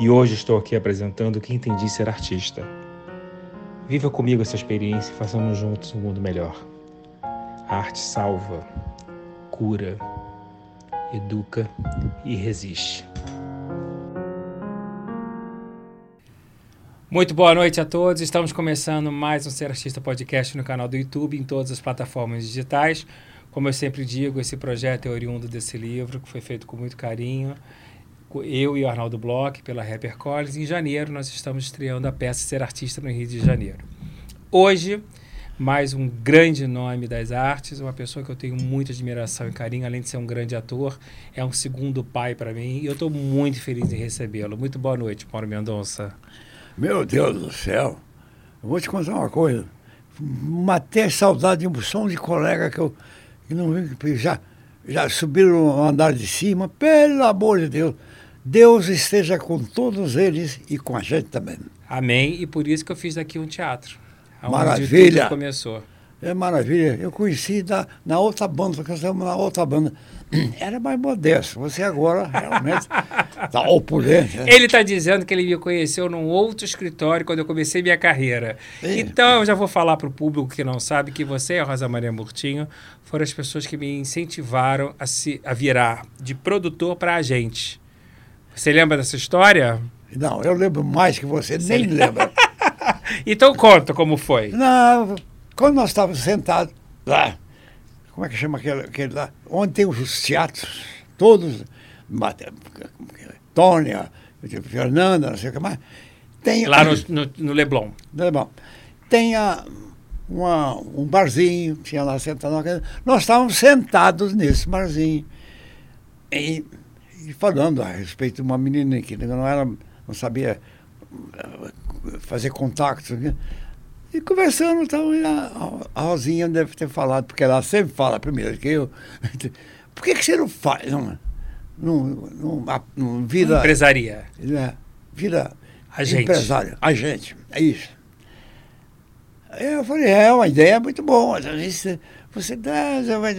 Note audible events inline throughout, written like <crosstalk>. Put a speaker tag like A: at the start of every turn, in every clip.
A: E hoje estou aqui apresentando o que entendi ser artista. Viva comigo essa experiência e façamos juntos um mundo melhor. A arte salva, cura, educa e resiste. Muito boa noite a todos. Estamos começando mais um Ser Artista Podcast no canal do YouTube, em todas as plataformas digitais. Como eu sempre digo, esse projeto é oriundo desse livro, que foi feito com muito carinho. Eu e o Arnaldo Bloch, pela Rapper Collins. Em janeiro, nós estamos estreando a peça Ser Artista no Rio de Janeiro. Hoje, mais um grande nome das artes, uma pessoa que eu tenho muita admiração e carinho, além de ser um grande ator, é um segundo pai para mim e eu estou muito feliz em recebê-lo. Muito boa noite, Mauro Mendonça.
B: Meu Deus do céu. Eu vou te contar uma coisa. Matei saudade de um som de colega que eu que não já, já subiram o andar de cima. Pelo amor de Deus. Deus esteja com todos eles e com a gente também.
A: Amém. E por isso que eu fiz aqui um teatro.
B: Maravilha.
A: começou.
B: É maravilha. Eu conheci da, na outra banda, porque nós estamos na outra banda. <clears throat> Era mais modesto. Você agora realmente <laughs> está opulente. Né?
A: Ele está dizendo que ele me conheceu num outro escritório quando eu comecei minha carreira. É. Então, eu já vou falar para o público que não sabe que você e a Rosa Maria Murtinho foram as pessoas que me incentivaram a, se, a virar de produtor para agente. Você lembra dessa história?
B: Não, eu lembro mais que você, você nem lembra. <laughs>
A: então conta como foi.
B: Não, quando nós estávamos sentados lá, como é que chama aquele, aquele lá? Onde tem os teatros, todos, Tônia, Fernanda, não sei o que mais. Tem,
A: lá no, <coughs> no, no Leblon.
B: No Leblon. Tem a, uma, um barzinho, tinha lá sentado. Nós estávamos sentados nesse barzinho. E, e, falando a respeito de uma menina que não, era, não sabia eh, fazer contato. E conversando, então, a, a Rosinha deve ter falado, porque ela sempre fala primeiro que eu. <laughs> Por que, que você não faz? Não, não, não, não vira.
A: Empresaria.
B: Né, vira
A: agente.
B: empresário. Agente. É isso. Aí eu falei, é uma ideia muito boa. Você, você dá. Você vai,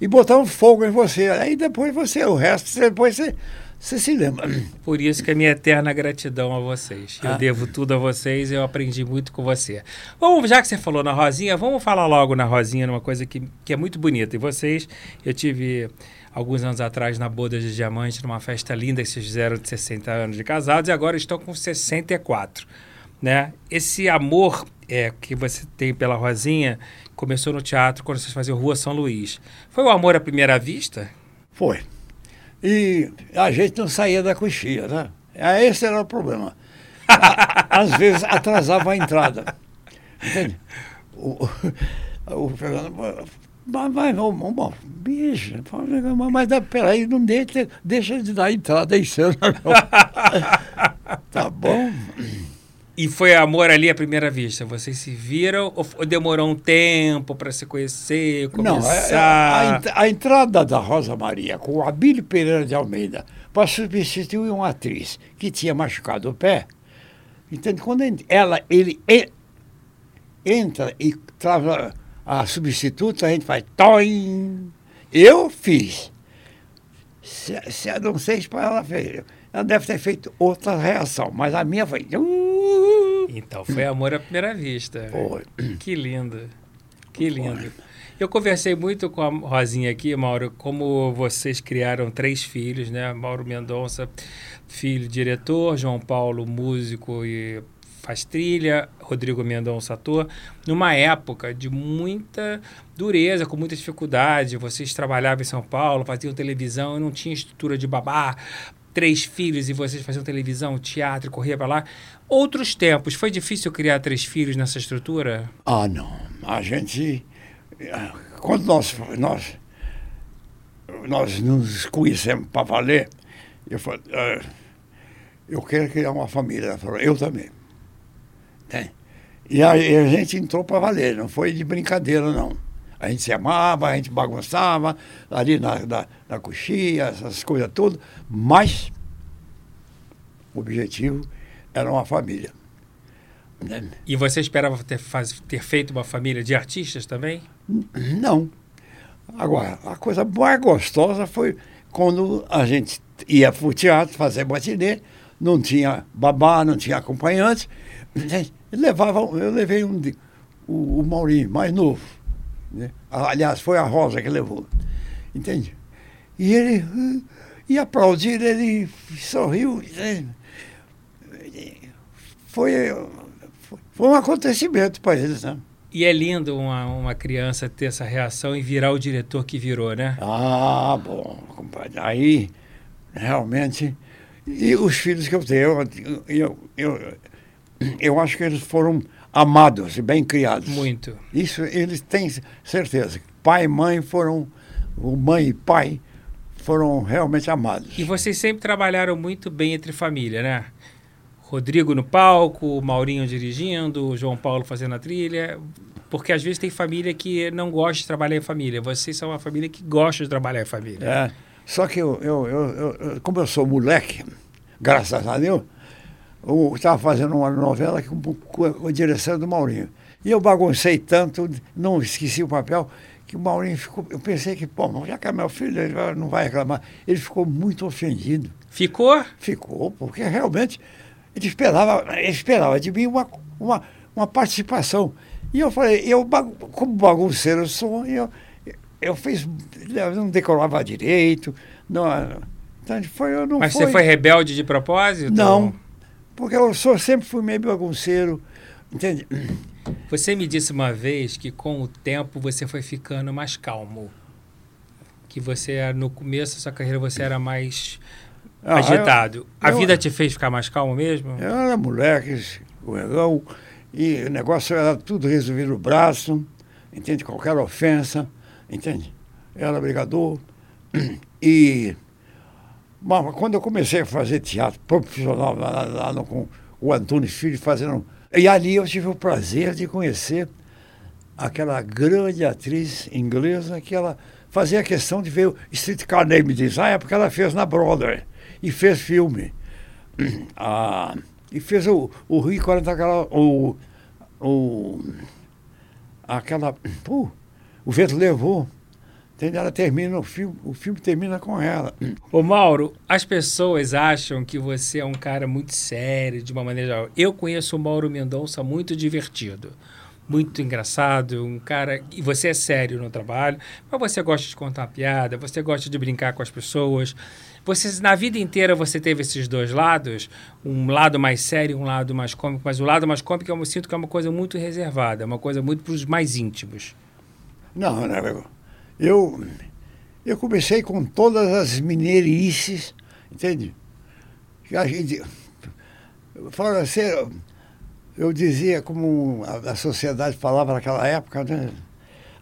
B: e botar um fogo em você. Aí depois você, o resto, depois você você se lembra?
A: Por isso que a minha eterna gratidão a vocês. Eu ah. devo tudo a vocês eu aprendi muito com você. Vamos, já que você falou na Rosinha, vamos falar logo na Rosinha, numa coisa que, que é muito bonita. E vocês, eu tive alguns anos atrás na Boda de Diamante, numa festa linda que vocês fizeram de 60 anos de casados e agora estão com 64. Né? Esse amor é, que você tem pela Rosinha começou no teatro quando vocês faziam Rua São Luís. Foi o amor à primeira vista?
B: Foi. E a gente não saía da coxinha, né? É, esse era o problema. <laughs> Às vezes atrasava a entrada. Entende? O, o Fernando, mas, mas vamos, vamos, bicho, mas peraí, não deixa, deixa de dar entrada aí, não. <laughs> tá bom.
A: E foi amor ali à primeira vista? Vocês se viram ou demorou um tempo para se conhecer, começar?
B: Não, a, a, a, entrada da Rosa Maria com a Bíblia Pereira de Almeida para substituir uma atriz que tinha machucado o pé, entende? Quando ela, ele entra e trava a substituta, a gente faz toim. Eu fiz. Se, se, não sei se ela fez. Ela deve ter feito outra reação, mas a minha foi. Uh!
A: Então foi amor à primeira vista. Foi. Que lindo. Que lindo. Foi. Eu conversei muito com a Rosinha aqui, Mauro, como vocês criaram três filhos, né? Mauro Mendonça, filho diretor, João Paulo, músico e faz trilha, Rodrigo Mendonça ator, numa época de muita dureza, com muita dificuldade. Vocês trabalhavam em São Paulo, faziam televisão e não tinha estrutura de babá, três filhos e vocês faziam televisão, teatro, corria para lá. Outros tempos, foi difícil criar três filhos nessa estrutura?
B: Ah, não. A gente. Quando nós, nós, nós nos conhecemos para valer, eu falei. Uh, eu quero criar uma família. Falou, eu também. Tem. E a, a gente entrou para valer, não foi de brincadeira, não. A gente se amava, a gente bagunçava ali na, na, na coxinha, essas coisas todas, mas o objetivo era uma família.
A: Né? E você esperava ter, faz, ter feito uma família de artistas também?
B: Não. Agora, a coisa mais gostosa foi quando a gente ia para o teatro fazer matinê, não tinha babá, não tinha acompanhante. Levava, eu levei um, o, o Maurinho, mais novo. Né? Aliás, foi a Rosa que levou. Entende? E ele e aplaudir, ele sorriu. Foi, foi um acontecimento para eles, né?
A: E é lindo uma, uma criança ter essa reação e virar o diretor que virou, né?
B: Ah, bom, compadre. Aí, realmente, e os filhos que eu tenho, eu, eu, eu acho que eles foram amados e bem criados.
A: Muito.
B: Isso eles têm certeza. Pai e mãe foram, mãe e pai foram realmente amados.
A: E vocês sempre trabalharam muito bem entre família, né? Rodrigo no palco, Maurinho dirigindo, João Paulo fazendo a trilha. Porque às vezes tem família que não gosta de trabalhar em família. Vocês são uma família que gosta de trabalhar em família.
B: É. Só que eu, eu, eu, eu como eu sou moleque, graças a Deus, eu estava fazendo uma novela com, com, a direção do Maurinho. E eu baguncei tanto, não esqueci o papel, que o Maurinho ficou. Eu pensei que, pô, já que é meu filho, ele não vai reclamar. Ele ficou muito ofendido.
A: Ficou?
B: Ficou, porque realmente ele esperava, ele esperava de mim uma, uma, uma participação. E eu falei, eu, como bagunceiro sou, eu, eu fiz, eu não decorava direito, não, então foi, eu não
A: Mas
B: foi.
A: você foi rebelde de propósito?
B: Não, porque eu sou, sempre fui meio bagunceiro, entende?
A: Você me disse uma vez que com o tempo você foi ficando mais calmo. Que você, no começo da sua carreira, você era mais ah, agitado. Eu, A vida te fez ficar mais calmo mesmo?
B: Eu era moleque, escorregão, e o negócio era tudo resolvido no braço, entende? Qualquer ofensa entende? Era brigador. <clears throat> E mas, quando eu comecei a fazer teatro profissional lá, lá, lá com o Antônio Filho fazendo. E ali eu tive o prazer de conhecer aquela grande atriz inglesa que ela fazia questão de ver o Streetcar Name Design, porque ela fez na Broadway e fez filme. Ah, e fez o, o Rio 40 aquela, o, o aquela. Uh, o vento levou. Ela termina o filme, o filme termina com ela.
A: Ô Mauro, as pessoas acham que você é um cara muito sério, de uma maneira geral. Eu conheço o Mauro Mendonça muito divertido, muito engraçado, um cara. E você é sério no trabalho, mas você gosta de contar piada, você gosta de brincar com as pessoas. Você, na vida inteira você teve esses dois lados, um lado mais sério um lado mais cômico, mas o lado mais cômico eu sinto que é uma coisa muito reservada, uma coisa muito para os mais íntimos.
B: Não, não, eu, eu comecei com todas as mineirices, entende? A gente, fala assim, eu dizia como a, a, sociedade falava naquela época, né?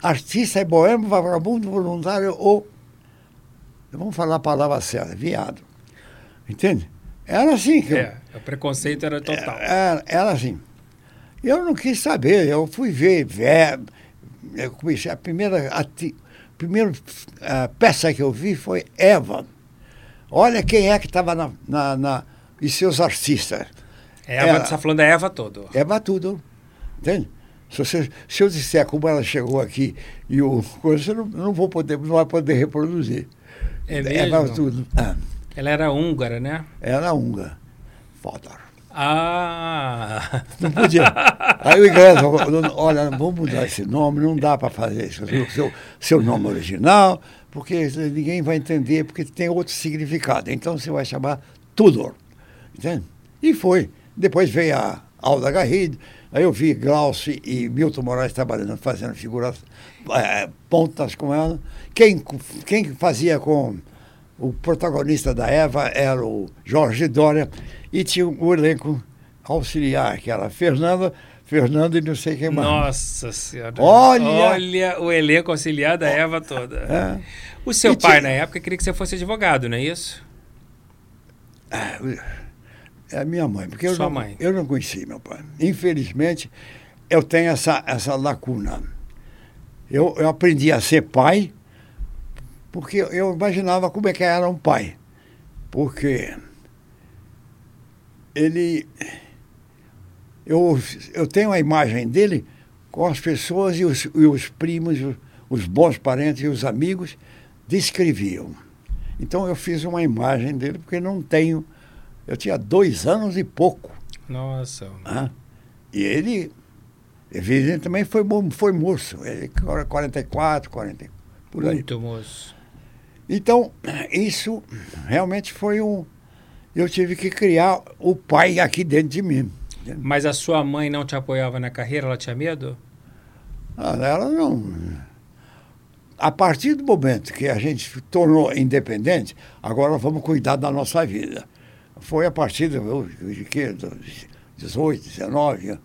B: Artista é boêmio, vagabundo, voluntário ou. Vamos falar a palavra certa, viado. Entende? Era assim. Que
A: é, eu, o preconceito era total.
B: Era, era assim. Eu não quis saber, eu fui ver, ver eu comecei, a primeira, a, primeira a peça que eu vi foi Eva. Olha quem é que estava na, na, na, e seus artistas.
A: Eva, você está falando da Eva todo.
B: Eva tudo, entende? Se, você, se eu disser como ela chegou aqui e o coisa, eu não, não vou poder, não vai poder reproduzir.
A: É mesmo? Eva tudo. Ah. Ela era húngara, né?
B: Era húngara. Fodor.
A: Ah!
B: Não podia. Aí o inglês, olha, vamos mudar esse nome, não dá para fazer isso. O seu, seu nome original, porque ninguém vai entender, porque tem outro significado. Então você vai chamar Tudor. Entende? E foi. Depois veio a, Alda Garrido. Aí eu vi Glaucio e Milton Moraes trabalhando, fazendo figuras, é, pontas com ela. Quem, quem fazia com o protagonista da Eva era o Jorge Dória e tinha o elenco auxiliar, que era Fernanda, Fernando e não sei quem mais.
A: Nossa Senhora.
B: Olha!
A: Olha o elenco auxiliar da Eva toda.
B: É.
A: O seu
B: E
A: pai,
B: tinha-
A: na época, queria que você fosse advogado, não é isso?
B: É a minha mãe, porque eu
A: Sua
B: não,
A: mãe.
B: eu não conheci meu pai. Infelizmente, eu tenho essa, essa lacuna. Eu, eu aprendi a ser pai porque eu imaginava como é que era um pai. Porque ele. Eu, eu tenho a imagem dele com as pessoas e os, e os primos, os, bons parentes e os amigos descreviam. Então eu fiz uma imagem dele porque não tenho. Eu tinha dois anos e pouco.
A: Nossa.
B: né? E ele, evidentemente, também foi, foi moço. Ele, 44, 40, por aí.
A: Muito moço.
B: Então, isso realmente foi um. Eu tive que criar o pai aqui dentro de mim.
A: Mas a sua mãe não te apoiava na carreira? Ela tinha medo?
B: Ah, Ela não. A partir do momento que a gente se tornou independente, agora vamos cuidar da nossa vida. Foi a partir do, de? Dos 18, 19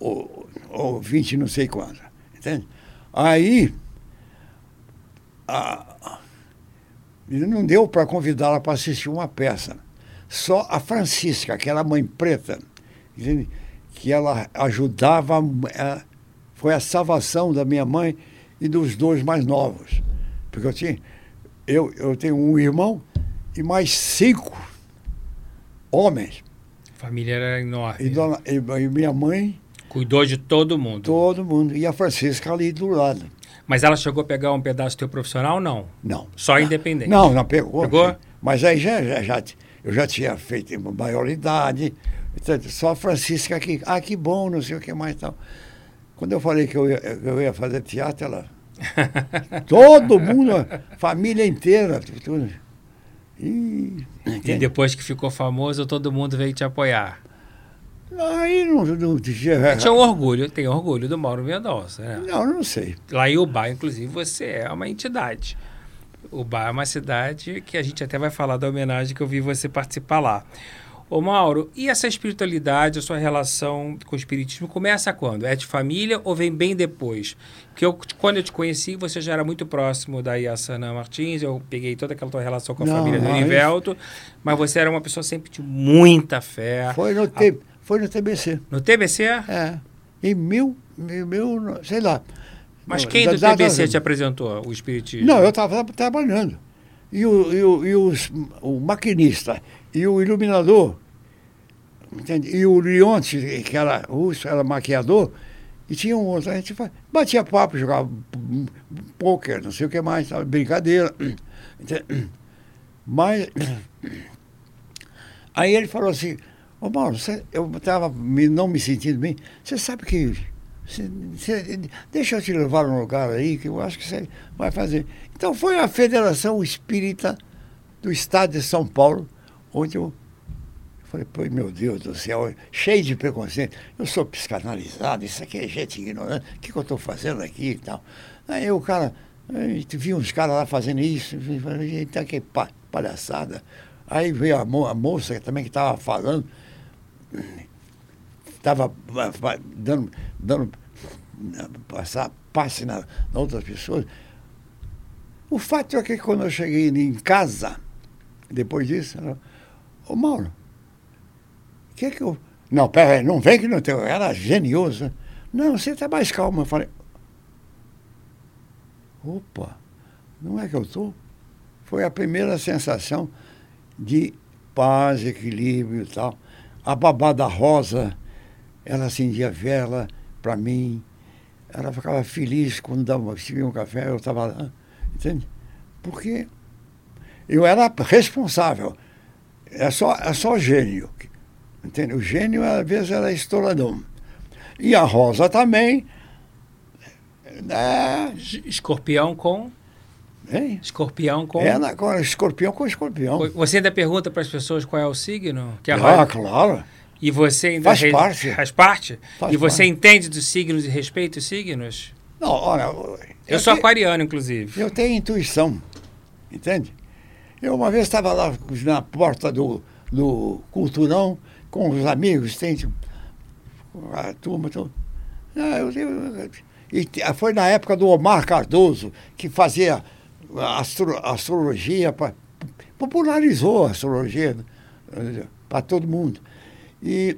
B: ou, ou 20, não sei quando. Entende? Aí, a- não deu para convidá-la para assistir uma peça. Só a Francisca, que era a mãe preta, entende? que ela ajudava, eh, foi a salvação da minha mãe e dos dois mais novos. Porque eu tinha, eu, eu tenho um irmão e mais cinco homens.
A: A família era enorme.
B: E, dona, e, e minha mãe,
A: Cuidou de todo mundo.
B: todo mundo. E a Francisca ali do lado.
A: Mas ela chegou a pegar um pedaço teu profissional? Não.
B: Não.
A: Só independente.
B: Não, não pegou.
A: Pegou?
B: sim. Mas aí já, já, já, eu já tinha feito maioridade. Só a Francisca aqui. Ah, que bom, não sei o que mais tal. Quando eu falei que eu ia, eu ia fazer teatro, ela. <laughs> Todo mundo, família inteira. Tudo. E,
A: E depois que ficou famoso, todo mundo veio te apoiar.
B: Aí não, não, tinha-
A: Tinha um orgulho, tem orgulho do Mauro Mendonça, né?
B: não, não sei.
A: Lá em Ubá, inclusive, você é uma entidade. Ubá é uma cidade que a gente até vai falar da homenagem que eu vi você participar lá. Ô Mauro, e essa espiritualidade, a sua relação com o espiritismo começa quando? É de família ou vem bem depois? Porque eu, quando eu te conheci, você já era muito próximo da Yassana Martins, eu peguei toda aquela tua relação com a
B: Não,
A: família do
B: não,
A: Univelto, mas você era uma pessoa sempre de muita fé.
B: Foi no, T, foi no TBC.
A: No TBC?
B: É. Em mil, mil, mil sei lá.
A: Mas quem do TBC te apresentou o espiritismo?
B: Não, eu estava trabalhando. E, o, e, o, e os, o maquinista e o iluminador, entende? e o Leonte, que era russo, era maquiador, e tinha um outro, a gente batia papo, jogava pôquer, não sei o que mais, sabe? brincadeira. Mas aí ele falou assim, ô Mauro, você- eu estava não me sentindo bem, você sabe que você- você- deixa eu te levar num lugar aí que eu acho que você vai fazer. Então foi a Federação Espírita do Estado de São Paulo, onde eu falei, pô, meu Deus do céu, cheio de preconceito. Eu sou psicanalizado, isso aqui é gente ignorante, o que, que eu estou fazendo aqui e tal. Aí o cara, vi uns caras lá fazendo isso, então que pa- palhaçada. Aí veio a, mo- a moça também que estava falando, estava dando, dando passar passe na, na outras pessoas. O fato é que quando eu cheguei em casa, depois disso, ela, ô Mauro, o que é que eu. Não, pera aí, não vem que não tem. Era genioso. Não, você está mais calmo. Eu falei, opa, não é que eu estou? Foi a primeira sensação de paz, equilíbrio e tal. A babá da Rosa, ela acendia vela para mim. Ela ficava feliz quando dava, se via um café, eu estava lá. Entende? Porque eu era responsável. É só, é só gênio. Entende? O gênio, às vezes, era estouradão. E a Rosa também. É,
A: Escorpião com.
B: Hein?
A: Escorpião com.
B: É na, escorpião com escorpião.
A: Você ainda pergunta para as pessoas qual é o signo? Que a
B: Ah, claro.
A: E você ainda
B: Faz
A: re-
B: parte.
A: Faz parte?
B: Faz
A: e você
B: parte.
A: entende dos signos e respeita os signos?
B: Não, olha.
A: Eu, sou
B: te-
A: aquariano, inclusive.
B: Eu tenho intuição, entende? Eu uma vez estava lá na porta do, do Culturão com os amigos, tem tipo, a turma. Tudo. Ah, eu- eu- e te- foi na época do Omar Cardoso, que fazia astro- astrologia, pra- popularizou a astrologia para todo mundo. E,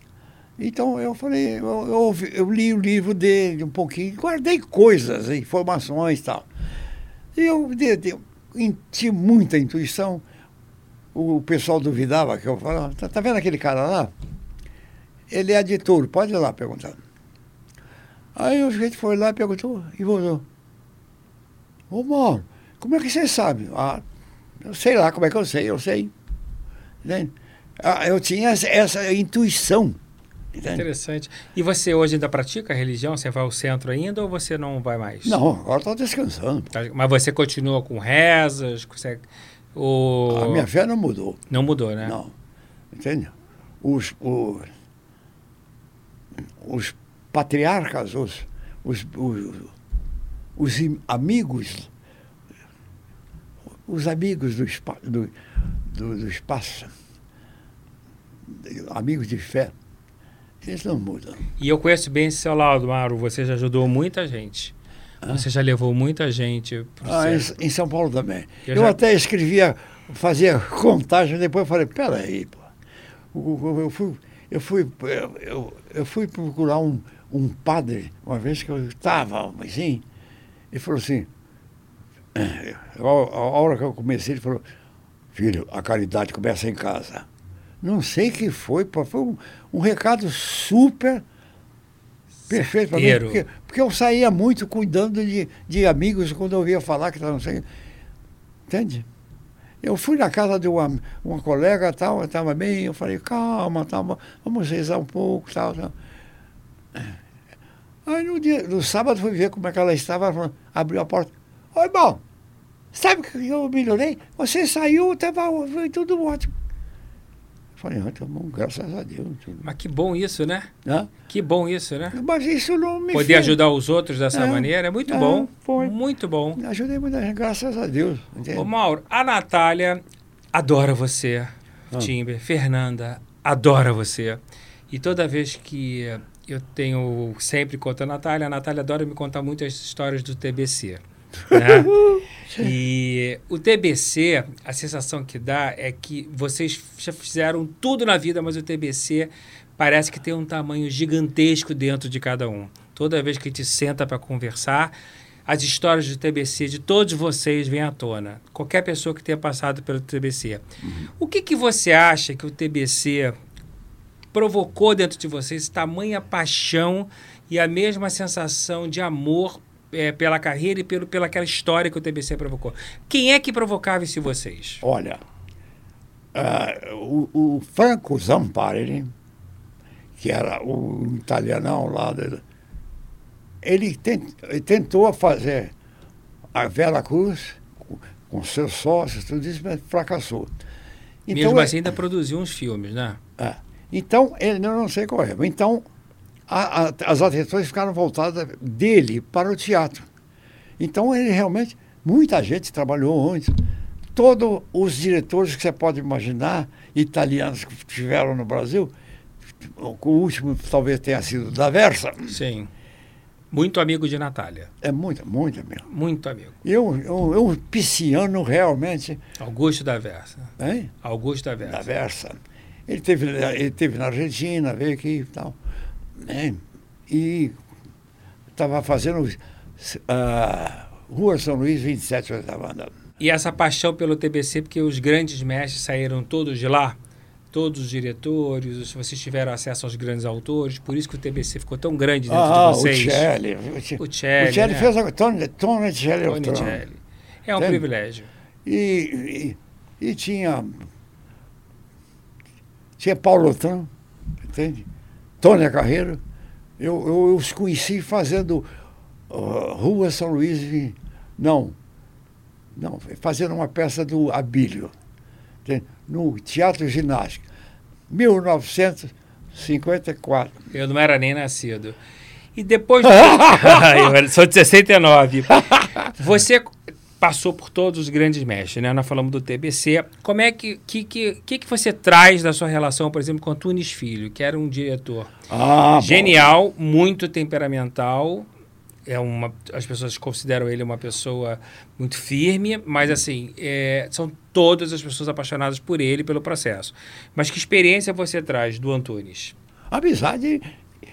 B: <clears throat> então eu falei, eu, eu eu li o livro dele um pouquinho, guardei coisas, informações e tal. E eu tinha muita intuição. O pessoal duvidava que eu falava, tá, tá vendo aquele cara lá? Ele é de touro, pode ir lá perguntar. Aí o gente foi lá e perguntou e voltou. Ô Mauro, como é que você sabe? Ah, eu sei lá como é que eu sei, eu sei. Entende? Ah, eu tinha essa, intuição. Entende?
A: Interessante. E você hoje ainda pratica a religião? Você vai ao centro ainda ou você não vai mais?
B: Não, agora estou descansando.
A: Tá, Mas você continua com rezas? Você... O...
B: A minha fé não mudou.
A: Não mudou, né?
B: Não. Entende? Os, o- os patriarcas, os, os, os, os amigos, os amigos do, do, do, do espaço, amigos de fé, eles não mudam.
A: E eu conheço bem esse seu lado, Mauro. Você já ajudou muita gente. Você já levou muita gente pro
B: Ah,
A: céu.
B: em, em São Paulo também.
A: Eu
B: Eu,
A: já-
B: até escrevia, fazia contagem, depois eu falei, peraí, pô. Eu fui, eu fui, eu, eu- eu fui procurar um, um padre, uma vez que eu estava assim, ele falou assim, a, a hora que eu comecei, ele falou, filho, a caridade começa em casa. Não sei o que foi, pô, foi um, um recado super perfeito para mim, porque, porque eu saía muito cuidando de, de amigos quando eu ouvia falar que estavam sem. Entende? Eu fui na casa de uma, uma colega, tal, estava bem, eu falei, calma, calma, vamos rezar um pouco, tal, tal. Aí no, dia, no sábado fui ver como é que ela estava, ela falou, abriu a porta. Oi, irmão, sabe que eu melhorei? Você saiu, estava tudo ótimo. Eu falei, ah, tá bom, graças a Deus. tudo.
A: Mas que bom isso, né?
B: Hã?
A: Que bom isso, né?
B: Mas isso não me
A: Poder
B: fez-
A: ajudar os outros dessa
B: É.
A: maneira é muito
B: É,
A: bom.
B: foi.
A: Muito bom.
B: Ajudei muita gente, graças a Deus. entende?
A: Ô, Mauro, a Natália adora você.
B: Ah.
A: Timber, Fernanda adora você. E toda vez que eu tenho sempre conto a Natália, a Natália adora me contar muitas histórias do TBC. <laughs> né? e o TBC, a sensação que dá é que vocês já fizeram tudo na vida, mas o TBC parece que tem um tamanho gigantesco dentro de cada um. Toda vez que a gente senta para conversar, as histórias do TBC de todos vocês vêm à tona. Qualquer pessoa que tenha passado pelo TBC. O que, que você acha que o TBC provocou dentro de vocês tamanha paixão e a mesma sensação de amor eh, pela carreira e pelo, pela aquela história que o TBC provocou? Quem é que provocava isso em vocês?
B: Olha, ah, o, o Franco Zampari, que era o italianão lá, de- ele, tent- ele tentou fazer a Vera Cruz com, com seus sócios, tudo isso, mas fracassou.
A: Mesmo
B: é-
A: assim, ainda produziu uns filmes, né?
B: é. Então, ele, eu não sei qual é. Então, a- a- as atenções ficaram voltadas dele para o teatro. Então, ele realmente, muita gente trabalhou antes. Todos os diretores que você pode imaginar, italianos que estiveram no Brasil, o último talvez tenha sido da Versa,
A: Sim. Muito amigo de Natália.
B: é muita, muita mesmo.
A: Muito amigo.
B: Eu, eu, eu pisciano realmente,
A: Augusto da Versa.
B: hein?
A: Augusto da
B: da
A: Versa.
B: Ele teve, ele teve na Argentina, veio aqui e tal. né? E estava fazendo ah, Rua São Luís 27, eu estava andando.
A: E essa paixão pelo TBC, porque os grandes mestres saíram todos de lá, todos os diretores, vocês tiveram acesso aos grandes autores, por isso que o TBC ficou tão grande dentro
B: Ah,
A: de
B: o
A: vocês.
B: Celli.
A: O Celli,
B: O Celli
A: né?
B: fez a Tony, Tony Celli.
A: Tony
B: Tony
A: Celli. É um
B: Entende?
A: privilégio.
B: E, e, e tinha. Tinha Paulo Otran, entende? Tônia Carreiro. Eu, eu, eu os conheci fazendo ah, Rua São Luís. Não, não, fazendo uma peça do Abílio, entende? no Teatro Ginástica. 1900, 54.
A: Eu não era nem nascido. E depois. <laughs> <laughs> eu sou de 69. <laughs> Você passou por todos os grandes mestres, né? Nós falamos do TBC. Como é que que, que, que você traz da sua relação, por exemplo, com Antunes Filho, que era um diretor
B: Ah,
A: genial, muito temperamental. É uma, as pessoas consideram ele uma pessoa muito firme, mas assim, é, são todas as pessoas apaixonadas por ele, pelo processo. Mas que experiência você traz do Antunes?
B: amizade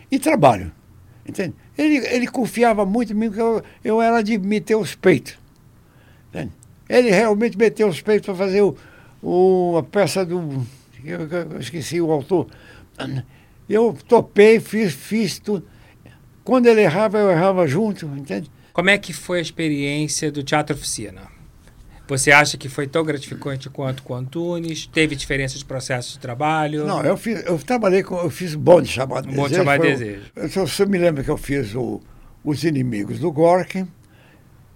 B: e trabalho. Entende? Ele, ele confiava muito em mim, porque eu, eu era de meter os peitos. Entende? Ele realmente meteu os peitos para fazer o, o, a peça do. Eu, eu esqueci o autor. Eu topei, fiz, fiz tudo. Quando ele errava, eu errava junto, entende?
A: Como é que foi a experiência do Teatro Oficina? Você acha que foi tão gratificante quanto com Antunes? Teve diferença de processo de trabalho?
B: Não, eu, fiz, eu trabalhei com. Eu fiz Bom de Chamado
A: Um
B: Desejo.
A: Chamado
B: foi
A: Desejo.
B: Eu, só me lembro que eu fiz o, Os Inimigos do Gorky,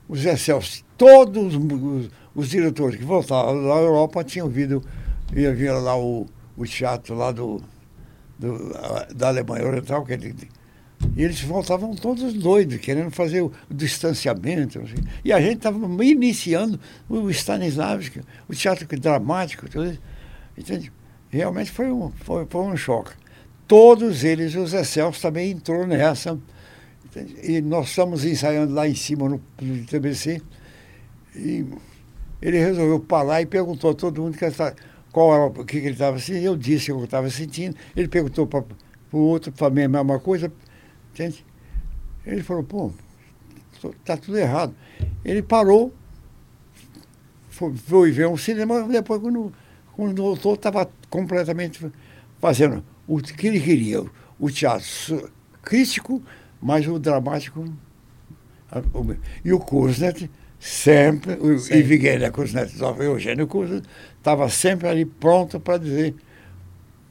B: o Zé Celso, todos os, os diretores que voltavam da Europa tinham vindo, ia vir lá o, o teatro lá do, do, da Alemanha Oriental, que ele, e eles voltavam todos doidos, querendo fazer o, o distanciamento. assim. E a gente estava iniciando o Stanislavski, o teatro dramático, tudo. Entende? Realmente foi um, foi, foi um choque. Todos eles, o Zé Celso também entrou nessa. E nós estamos ensaiando lá em cima no, no TBC. E ele resolveu parar e perguntou a todo mundo que essa- qual era, o que, que ele estava sentindo. Eu disse o que eu estava sentindo. Ele perguntou para o outro, para mim a mesma coisa. Entende? Ele falou, pô, está tudo errado. Ele parou, foi, foi ver um cinema, depois quando, quando voltou estava completamente fazendo o que ele queria, o teatro crítico, mas o dramático. o- E o Kuznets sempre, o
A: Sim.
B: Ivigueira Kuznets, o Eugênio Kuznets, estava sempre ali pronto para dizer,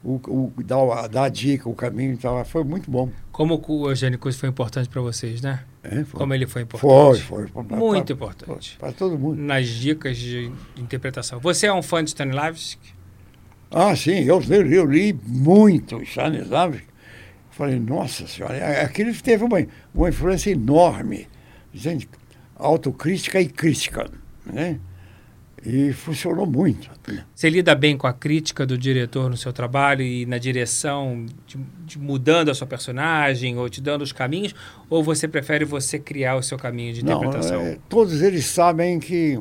B: o, o, dar, a- dar a dica, o caminho, tava, foi muito bom.
A: Como o Eugênio Cruz foi importante para vocês, né?
B: É, foi.
A: Como ele foi
B: Foi,
A: importante.
B: foi. pra- pra-
A: Muito
B: pra-
A: importante.
B: Para todo mundo.
A: Nas dicas de interpretação. Você é um fã de Stanislavski?
B: Ah, sim, eu, eu, eu li muito Stanislavski. Falei, nossa senhora, é- aquilo teve uma, uma influência enorme, gente, autocrítica e crítica, né? E funcionou muito.
A: Você lida bem com a crítica do diretor no seu trabalho e na direção, de, de mudando a sua personagem ou te dando os caminhos? Ou você prefere você criar o seu caminho de
B: Não,
A: interpretação?
B: é, todos eles sabem que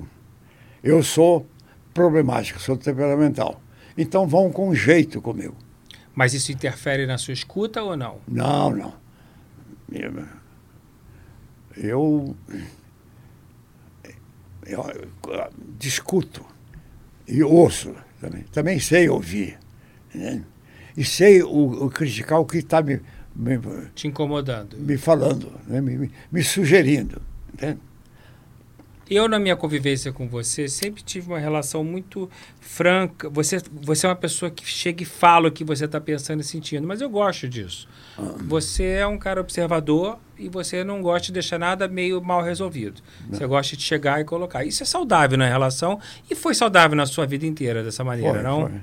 B: eu sou problemático, sou temperamental. Então vão com jeito comigo.
A: Mas isso interfere na sua escuta ou não?
B: Não, não. Eu, eu, eu, discuto e ouço também. Também sei ouvir. né? E sei o, o criticar o que está me, me,
A: Te incomodando?
B: me falando, né? me, me, me sugerindo. né?
A: Eu, na minha convivência com você, sempre tive uma relação muito franca. Você, você é uma pessoa que chega e fala o que você está pensando e sentindo, mas eu gosto disso. Você é um cara observador e você não gosta de deixar nada meio mal resolvido. Você gosta de chegar e colocar. Isso é saudável na relação e foi saudável na sua vida inteira dessa maneira,
B: Foi,
A: não?
B: foi.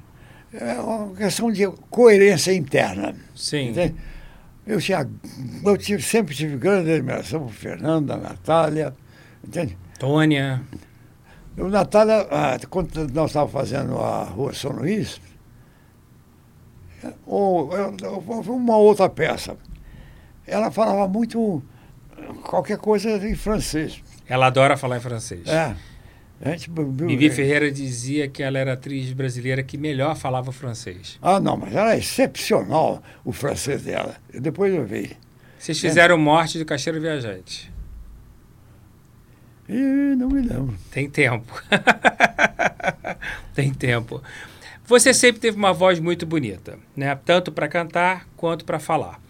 B: É uma questão de coerência interna.
A: Sim.
B: Entende? Eu, tinha, eu tive, sempre tive grande admiração por Fernanda, Natália, entende?
A: Tônia.
B: Eu, Natália, ah, quando nós estávamos fazendo a Rua São Luís, ou, eu- foi uma outra peça, ela falava muito qualquer coisa em francês.
A: Ela adora falar em francês.
B: É. Gente,
A: Ferreira dizia que ela era atriz brasileira que melhor falava francês.
B: Ah, não, mas era excepcional o francês dela. Depois eu vi.
A: Vocês fizeram Morte de Caixeiro Viajante.
B: E não me lembro.
A: Tem tempo. <laughs> Tem tempo. Você sempre teve uma voz muito bonita, né? Tanto para cantar quanto para falar.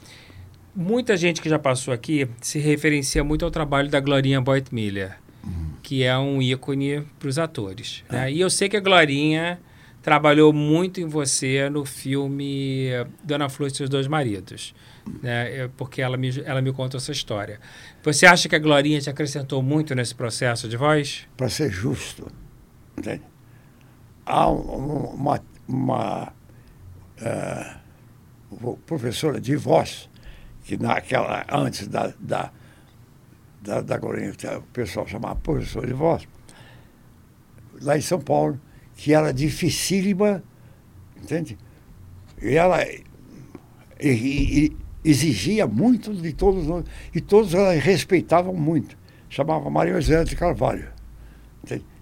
A: Muita gente que já passou aqui se referencia muito ao trabalho da Glorinha Boyd Miller, que é um ícone para os atores. né? E eu sei que a Glorinha trabalhou muito em você no filme Dona Flor e seus dois maridos, né? É Porque ela me, ela me contou essa história. Você acha que a Glorinha te acrescentou muito nesse processo de voz?
B: Para ser justo, entende? Há um- uma, uma, eh, professora de voz, que naquela, antes da, da, da, da o pessoal chamava professora de voz, lá em São Paulo, que era dificílima, entende? E ela e, e, exigia muito de todos nós, e todos respeitavam muito. Chamava Maria José de Carvalho.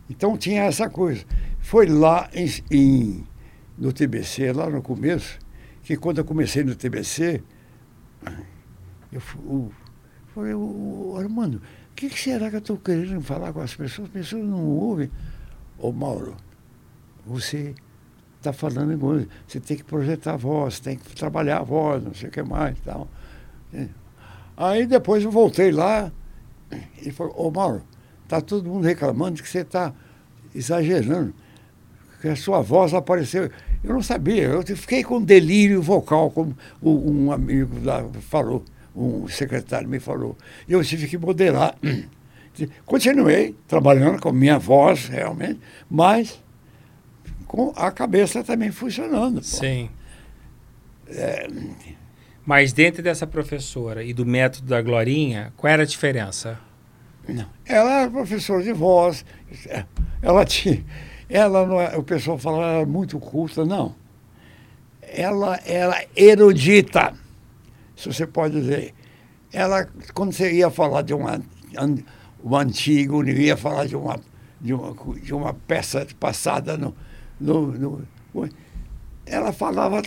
B: Então tinha essa coisa. Foi lá em, em, no TBC, lá no começo, que quando eu comecei no TBC, eu, falei, Armando, o que, que, será que eu estou querendo falar com as pessoas? As pessoas não ouvem. Ô Mauro, você está falando em coisa, você tem que projetar a voz, tem que trabalhar a voz, não sei o que mais tal. Aí depois eu voltei lá e falou, ô Mauro, está todo mundo reclamando que você está exagerando, que a sua voz apareceu. Eu não sabia, eu fiquei com delírio vocal, como um amigo lá falou, um secretário me falou. E eu tive que moderar. <clears throat> Continuei trabalhando com minha voz, realmente, mas com a cabeça também funcionando. Pô.
A: Sim. É... Mas dentro dessa professora e do método da Glorinha, qual era a diferença?
B: Não. Ela era professora de voz, ela tinha. Ela não é, o pessoal fala ela era muito culta, não. Ela era erudita, se você pode dizer. Ela, quando você ia falar de uma, um antigo, ia falar de uma, de uma, de uma peça passada no, no, no, ela falava.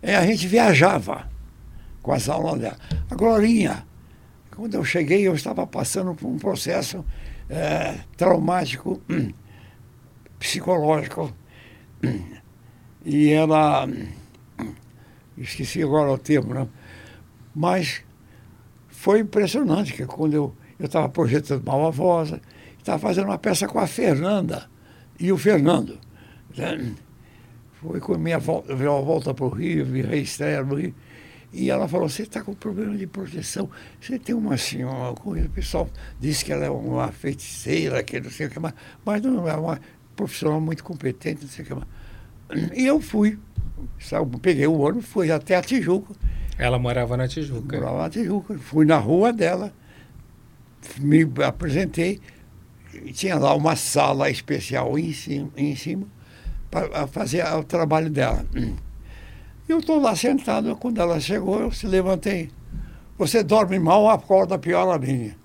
B: É, a gente viajava com as aulas dela. A Glorinha, quando eu cheguei, eu estava passando por um processo é, traumático, <clears throat> psicológico. <clears throat> E ela. Esqueci agora o termo, né? Mas foi impressionante que quando eu estava projetando Malva Voz, estava fazendo uma peça com a Fernanda e o Fernando. Né? Foi com a minha volta, minha volta para o Rio, me reestreia no Rio. E ela falou, você está com problema de proteção. Você tem uma senhora, coisa, o pessoal disse que ela é uma feiticeira, que não sei o que mais, mas não é uma profissional muito competente, não sei o que mais. E eu fui, sabe, peguei o ônibus, fui até a Tijuca.
A: Ela morava na Tijuca.
B: Morava na Tijuca. Fui na rua dela, me apresentei, tinha lá uma sala especial em cima, em cima para fazer o trabalho dela. Eu estou lá sentado, quando ela chegou, eu se levantei. Você dorme mal, acorda pior a minha.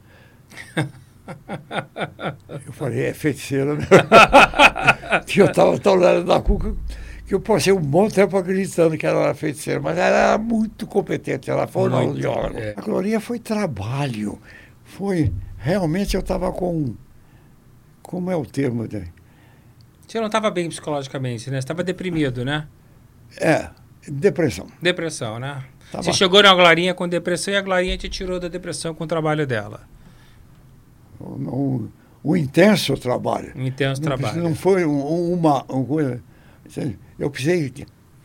B: <laughs> eu falei, é feiticeira, né? <laughs> que eu estava tão olhando da cuca que eu passei um bom tempo acreditando que ela era feiticeira, mas ela era muito competente, ela foi fonoaudióloga. É. A Glorinha foi trabalho, foi, realmente eu estava com como é o termo dele?
A: Você não estava bem psicologicamente, né? Você estava deprimido, né?
B: É, depressão.
A: Depressão, né? Tava... Você chegou na Glorinha com depressão e a Glorinha te tirou da depressão com o trabalho dela.
B: Um, um intenso trabalho.
A: Um intenso
B: não,
A: trabalho.
B: Não foi um, uma, uma coisa. Eu precisei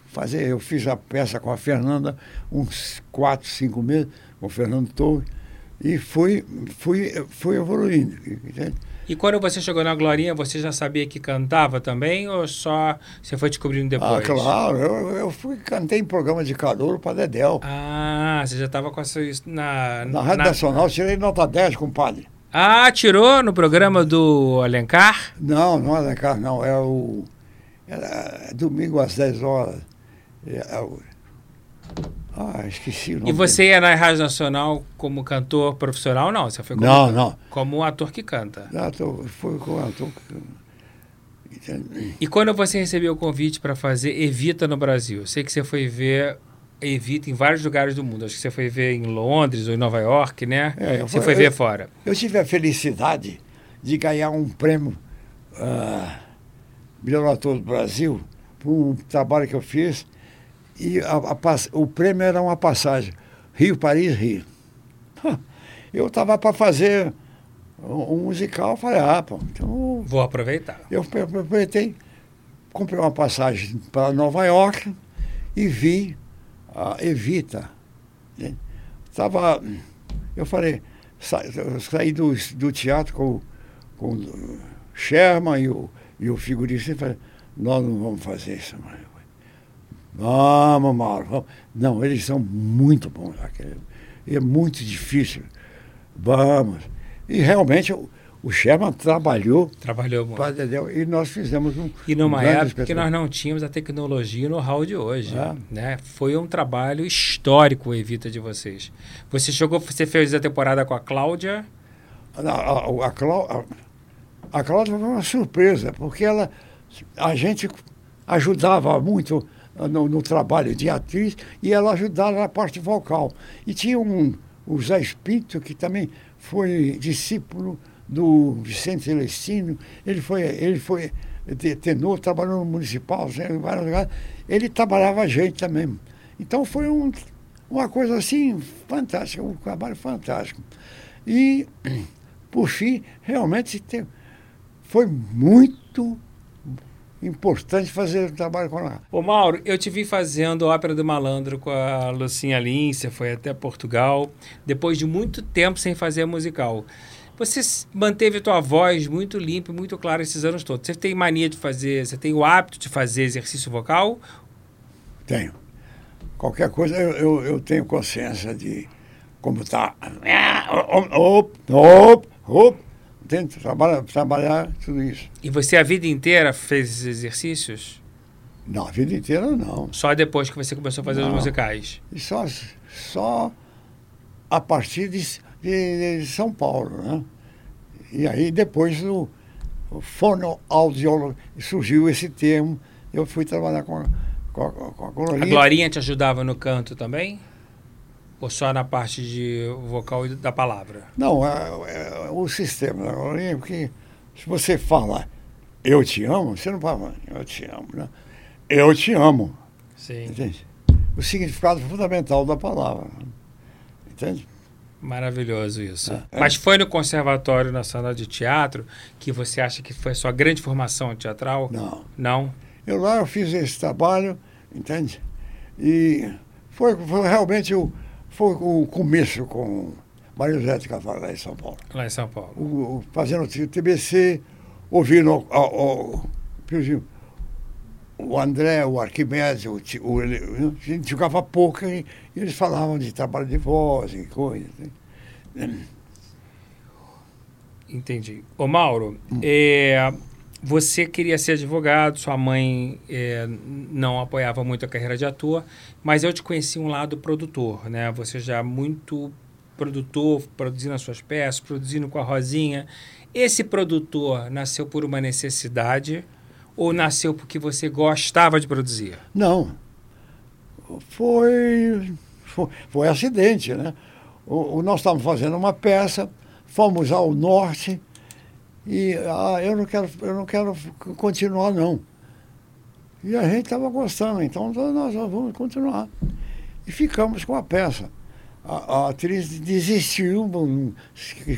B: fazer, eu fiz a peça com a Fernanda uns quatro, cinco meses, com o Fernando Torre, e fui, fui, fui evoluindo. Entende?
A: E quando você chegou na Glorinha, você já sabia que cantava também ou só você foi descobrindo depois?
B: Ah, claro. Eu, eu fui, cantei em programa de calor para Dedel.
A: Ah, você já estava com essa... Na,
B: na Rádio na... Nacional, tirei nota 10, compadre.
A: Ah, tirou no programa do Alencar?
B: Não, não é Alencar, não. É o... Era domingo às 10 horas. É, é o, ah, esqueci o nome.
A: E você ia na Rádio Nacional como cantor profissional? Não, você foi como,
B: não, não.
A: como ator que canta.
B: Não, tô, foi como ator que
A: E quando você recebeu o convite para fazer Evita no Brasil? Sei que você foi ver Evita em vários lugares do mundo. Acho que você foi ver em Londres ou em Nova York, né? É, você foi, ver fora.
B: Eu tive a felicidade de ganhar um prêmio uh, melhor ator do Brasil por um trabalho que eu fiz e a, a, o prêmio era uma passagem. Rio, Paris, Rio. Eu estava para fazer um, um, musical, falei, ah, pô, então.
A: Vou aproveitar.
B: Eu aproveitei, comprei uma passagem para Nova York e vi a Evita. Né? Tava, eu falei, sa, eu saí do, do teatro com, com o Sherman e o, e o figurista e falei, nós não vamos fazer isso, mano Vamos, Mauro. Vamos. Não, eles são muito bons. É muito difícil. Vamos. E realmente o, o Sherman trabalhou.
A: Trabalhou muito.
B: Pra, e nós fizemos um.
A: E numa
B: um
A: época que nós não tínhamos a tecnologia e know-how de hoje. É. Né? Foi um trabalho histórico Evita de vocês. Você chegou, você fez a temporada com a Cláudia.
B: A, a, a, Cláudia, a Cláudia foi uma surpresa, porque ela, a gente ajudava muito no, no, trabalho de atriz e ela ajudava na parte vocal. E tinha um, o Zé Espírito, que também foi discípulo do Vicente Celestino, ele foi, ele foi tenor, trabalhou no municipal, em vários lugares, ele trabalhava a gente também. Então foi um, uma coisa assim fantástica, um trabalho fantástico. E, por fim, realmente foi muito importante fazer o trabalho com ela.
A: Ô Mauro, eu te vi fazendo Ópera do Malandro com a Lucinha Lins, você foi até Portugal, depois de muito tempo sem fazer musical. Você manteve a tua voz muito limpa e muito clara esses anos todos. Você tem mania de fazer, você tem o hábito de fazer exercício vocal?
B: Tenho. Qualquer coisa eu, eu, eu tenho consciência de como está. Op, op, op, tento trabalhar, trabalhar tudo isso.
A: E você a vida inteira fez exercícios?
B: Não, a vida inteira não.
A: Só depois que você começou a fazer não. os musicais?
B: E só, só a partir de, de, de São Paulo, né? E aí depois o, o fonoaudiólogo surgiu esse termo, eu fui trabalhar com, com, com a Glorinha.
A: A Glorinha te ajudava no canto também? Ou só na parte de vocal e da palavra?
B: Não, é, é o sistema da porque se você fala eu te amo, você não fala eu te amo, né? Eu te amo.
A: Sim.
B: Entende? O significado fundamental da palavra. Entende?
A: Maravilhoso isso. É, é. Mas foi no Conservatório Nacional de Teatro que você acha que foi a sua grande formação teatral?
B: Não.
A: Não?
B: Eu lá eu fiz esse trabalho, entende? E foi, foi realmente o, foi o começo com Maria José de Cavalho lá em São Paulo.
A: Lá em São Paulo.
B: O, o, fazendo o TBC, ouvindo o, o, o André, o Arquimedes, o, o, a gente jogava pouco e, e, eles falavam de trabalho de voz e coisas. Né?
A: Entendi. Ô Mauro, hum. é, você queria ser advogado, sua mãe é, não apoiava muito a carreira de ator, mas eu te conheci um lado produtor, né? Você já muito produtor, produzindo as suas peças, produzindo com a Rosinha. Esse produtor nasceu por uma necessidade ou nasceu porque você gostava de produzir?
B: Não. Foi, foi, foi acidente, né? O, o, nós estávamos fazendo uma peça, fomos ao norte e ah, eu não quero, eu não quero continuar não. E a gente estava gostando, então nós vamos continuar. E ficamos com a peça. A, a atriz desistiu,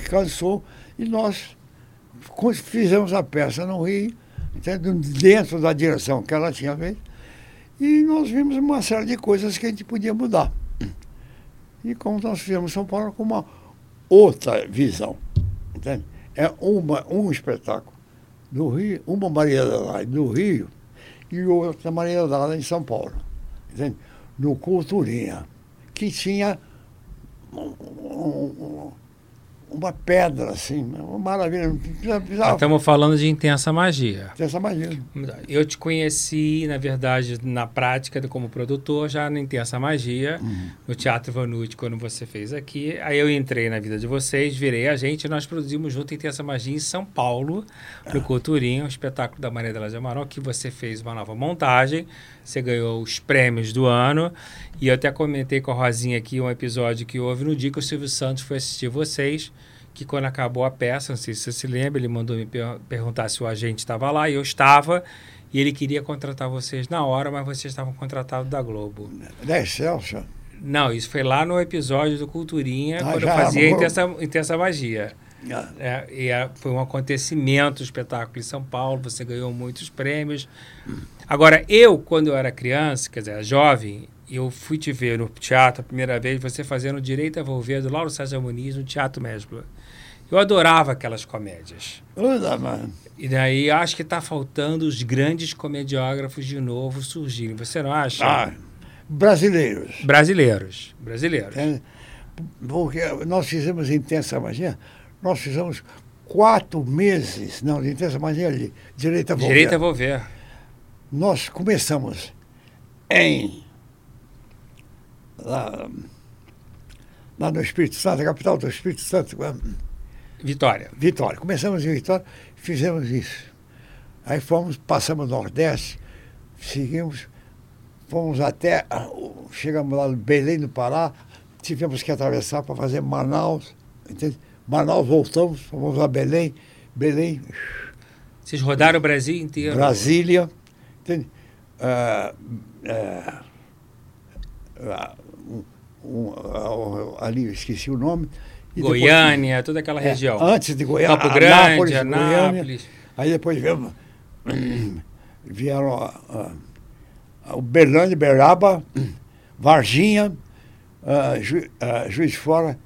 B: cansou, e nós fizemos a peça no Rio, dentro da direção que ela tinha feito, e nós vimos uma série de coisas que a gente podia mudar. E como nós fizemos São Paulo com uma outra visão. Entende? É uma, um espetáculo no Rio, uma Maria da Laje no Rio e outra Maria da em São Paulo. Entende? No Culturinha, que tinha um, um, uma pedra, assim, uma maravilha.
A: Precisava... Estamos falando de intensa magia.
B: Intensa magia.
A: Eu te conheci, na verdade, na prática como produtor, já na Intensa Magia, uhum. no Teatro Vanucci, quando você fez aqui. Aí eu entrei na vida de vocês, virei a gente, e nós produzimos junto Intensa Magia em São Paulo, no é. Culturinha, um espetáculo da Maria de Amaral, que você fez uma nova montagem. Você ganhou os prêmios do ano. E eu até comentei com a Rosinha aqui um episódio que houve no dia que o Silvio Santos foi assistir vocês, que quando acabou a peça, não sei se você se lembra, ele mandou me per perguntar se o agente estava lá, e eu estava, e ele queria contratar vocês na hora, mas vocês estavam contratados da Globo.
B: Da Excelsior?
A: Não, isso foi lá no episódio do Culturinha, ah, quando eu fazia intensa, intensa Magia. Ah. É, e é, foi um acontecimento, o espetáculo em São Paulo, você ganhou muitos prêmios. Agora, eu, quando eu era criança, quer dizer, jovem, eu fui te ver no teatro a primeira vez, você fazendo Direito a Volver, do Lauro César Muniz, no Teatro Mesbla. Eu adorava aquelas comédias.
B: Uda, mano.
A: E daí acho que está faltando os grandes comediógrafos de novo surgirem. Você não acha?
B: Ah, brasileiros.
A: Brasileiros. Brasileiros.
B: É, porque nós fizemos Intensa Magia, nós fizemos quatro meses, não, de Intensa Magia ali, Direita Volver.
A: Direita ver.
B: Nós começamos em. Lá, lá no Espírito Santo, a capital do Espírito Santo,
A: Vitória.
B: Vitória. Começamos em Vitória, fizemos isso. Aí fomos, passamos no Nordeste, seguimos, fomos até. Chegamos lá no Belém do Pará, tivemos que atravessar para fazer Manaus. Entende? Manaus voltamos, fomos a Belém, Belém,
A: Vocês rodaram o Brasil inteiro.
B: Brasília. Entende? Ah, ah, ah, um- um- ah, ali, esqueci o nome. E depois-
A: Goiânia, toda aquela
B: é,
A: região.
B: Antes de Goiânia,
A: Campo Grande,
B: Anápolis, Goiânia.
A: Anápolis.
B: Aí depois <clears throat> vieram, vieram a- a- o Berlândia, Beraba, <clears throat> Varginha, ah, Ju- ah, Juiz de Fora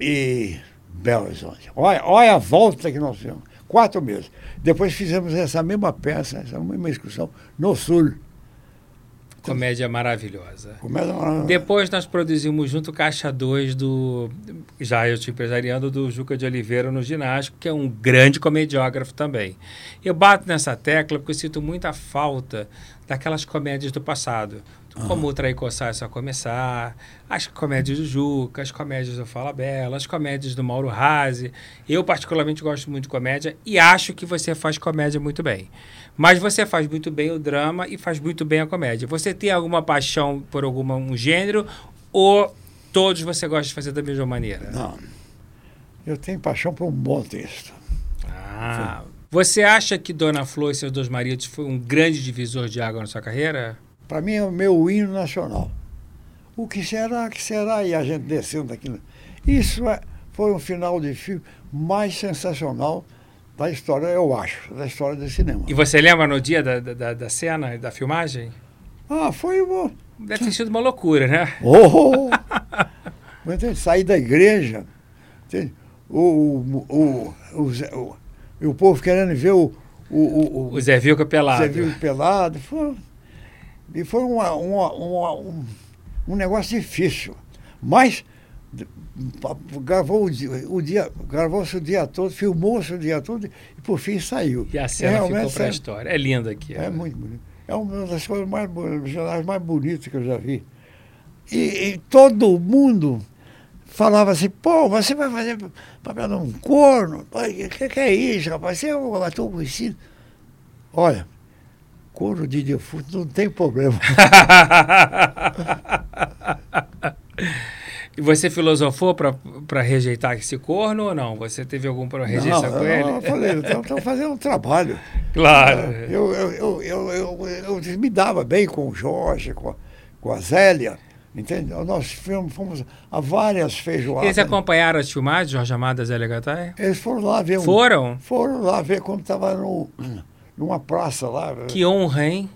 B: e Belo Horizonte. Olha, olha a volta que nós fizemos. Quatro meses. Depois fizemos essa mesma peça, essa mesma excursão no Sul.
A: Comédia maravilhosa.
B: Começa a-
A: Depois nós produzimos junto Caixa 2 do. Já eu te empresariando do Juca de Oliveira no Ginástico, que é um grande comediógrafo também. Eu bato nessa tecla porque eu sinto muita falta daquelas comédias do passado. Como o Trair Coçar é só começar, as comédias do Juca, as comédias do Fala Bela, as comédias do Mauro Razzi. Eu, particularmente, gosto muito de comédia e acho que você faz comédia muito bem. Mas você faz muito bem o drama e faz muito bem a comédia. Você tem alguma paixão por algum um gênero ou todos você gosta de fazer da mesma maneira?
B: Não. Eu tenho paixão por um bom texto.
A: Ah. Você acha que Dona Flor e seus dois maridos foi um grande divisor de água na sua carreira?
B: Para mim é o meu hino nacional. O que será, que será? E a gente descendo daquilo. Isso é- foi um final de filme mais sensacional da história, eu acho, da história do cinema.
A: E você lembra no dia da, da, da cena, da filmagem?
B: Ah, foi uma.
A: Deve ter sido uma loucura, né?
B: Oh! Mas tem que sair da igreja. O, o, o, o, povo querendo ver o, o, o,
A: Zé Vilca pelado.
B: Zé Vilco pelado. Foi, e foi uma, uma- um, um negócio difícil. Mas gravou o dia, o dia, gravou-se o dia todo, filmou-se o dia todo e por fim saiu.
A: E a cena ficou
B: Realmente
A: para a
B: é-
A: história. É linda aqui.
B: É muito bonito. É uma das coisas mais, jornais mais bonitas que eu já vi. E, e todo mundo falava assim, pô, você vai fazer papel de um corno? O que, que é isso, rapaz? Você é um ator conhecido. Olha, corno de defunto não tem problema. <laughs> <laughs>
A: E você filosofou para rejeitar esse corno ou não? Você teve algum para rejeição
B: não,
A: com ele?
B: eu falei, estamos fazendo um trabalho.
A: Claro.
B: Eu, eu, eu, eu, eu, me dava bem com o Jorge, com a, com a Zélia. Entende? Nós fomos, a várias feijoadas.
A: Eles acompanharam as filmagens, Jorge Amado e Zé Legatai?
B: Eles foram lá ver um,
A: Foram?
B: Foram lá ver quando estava numa praça lá.
A: Que honra, hein?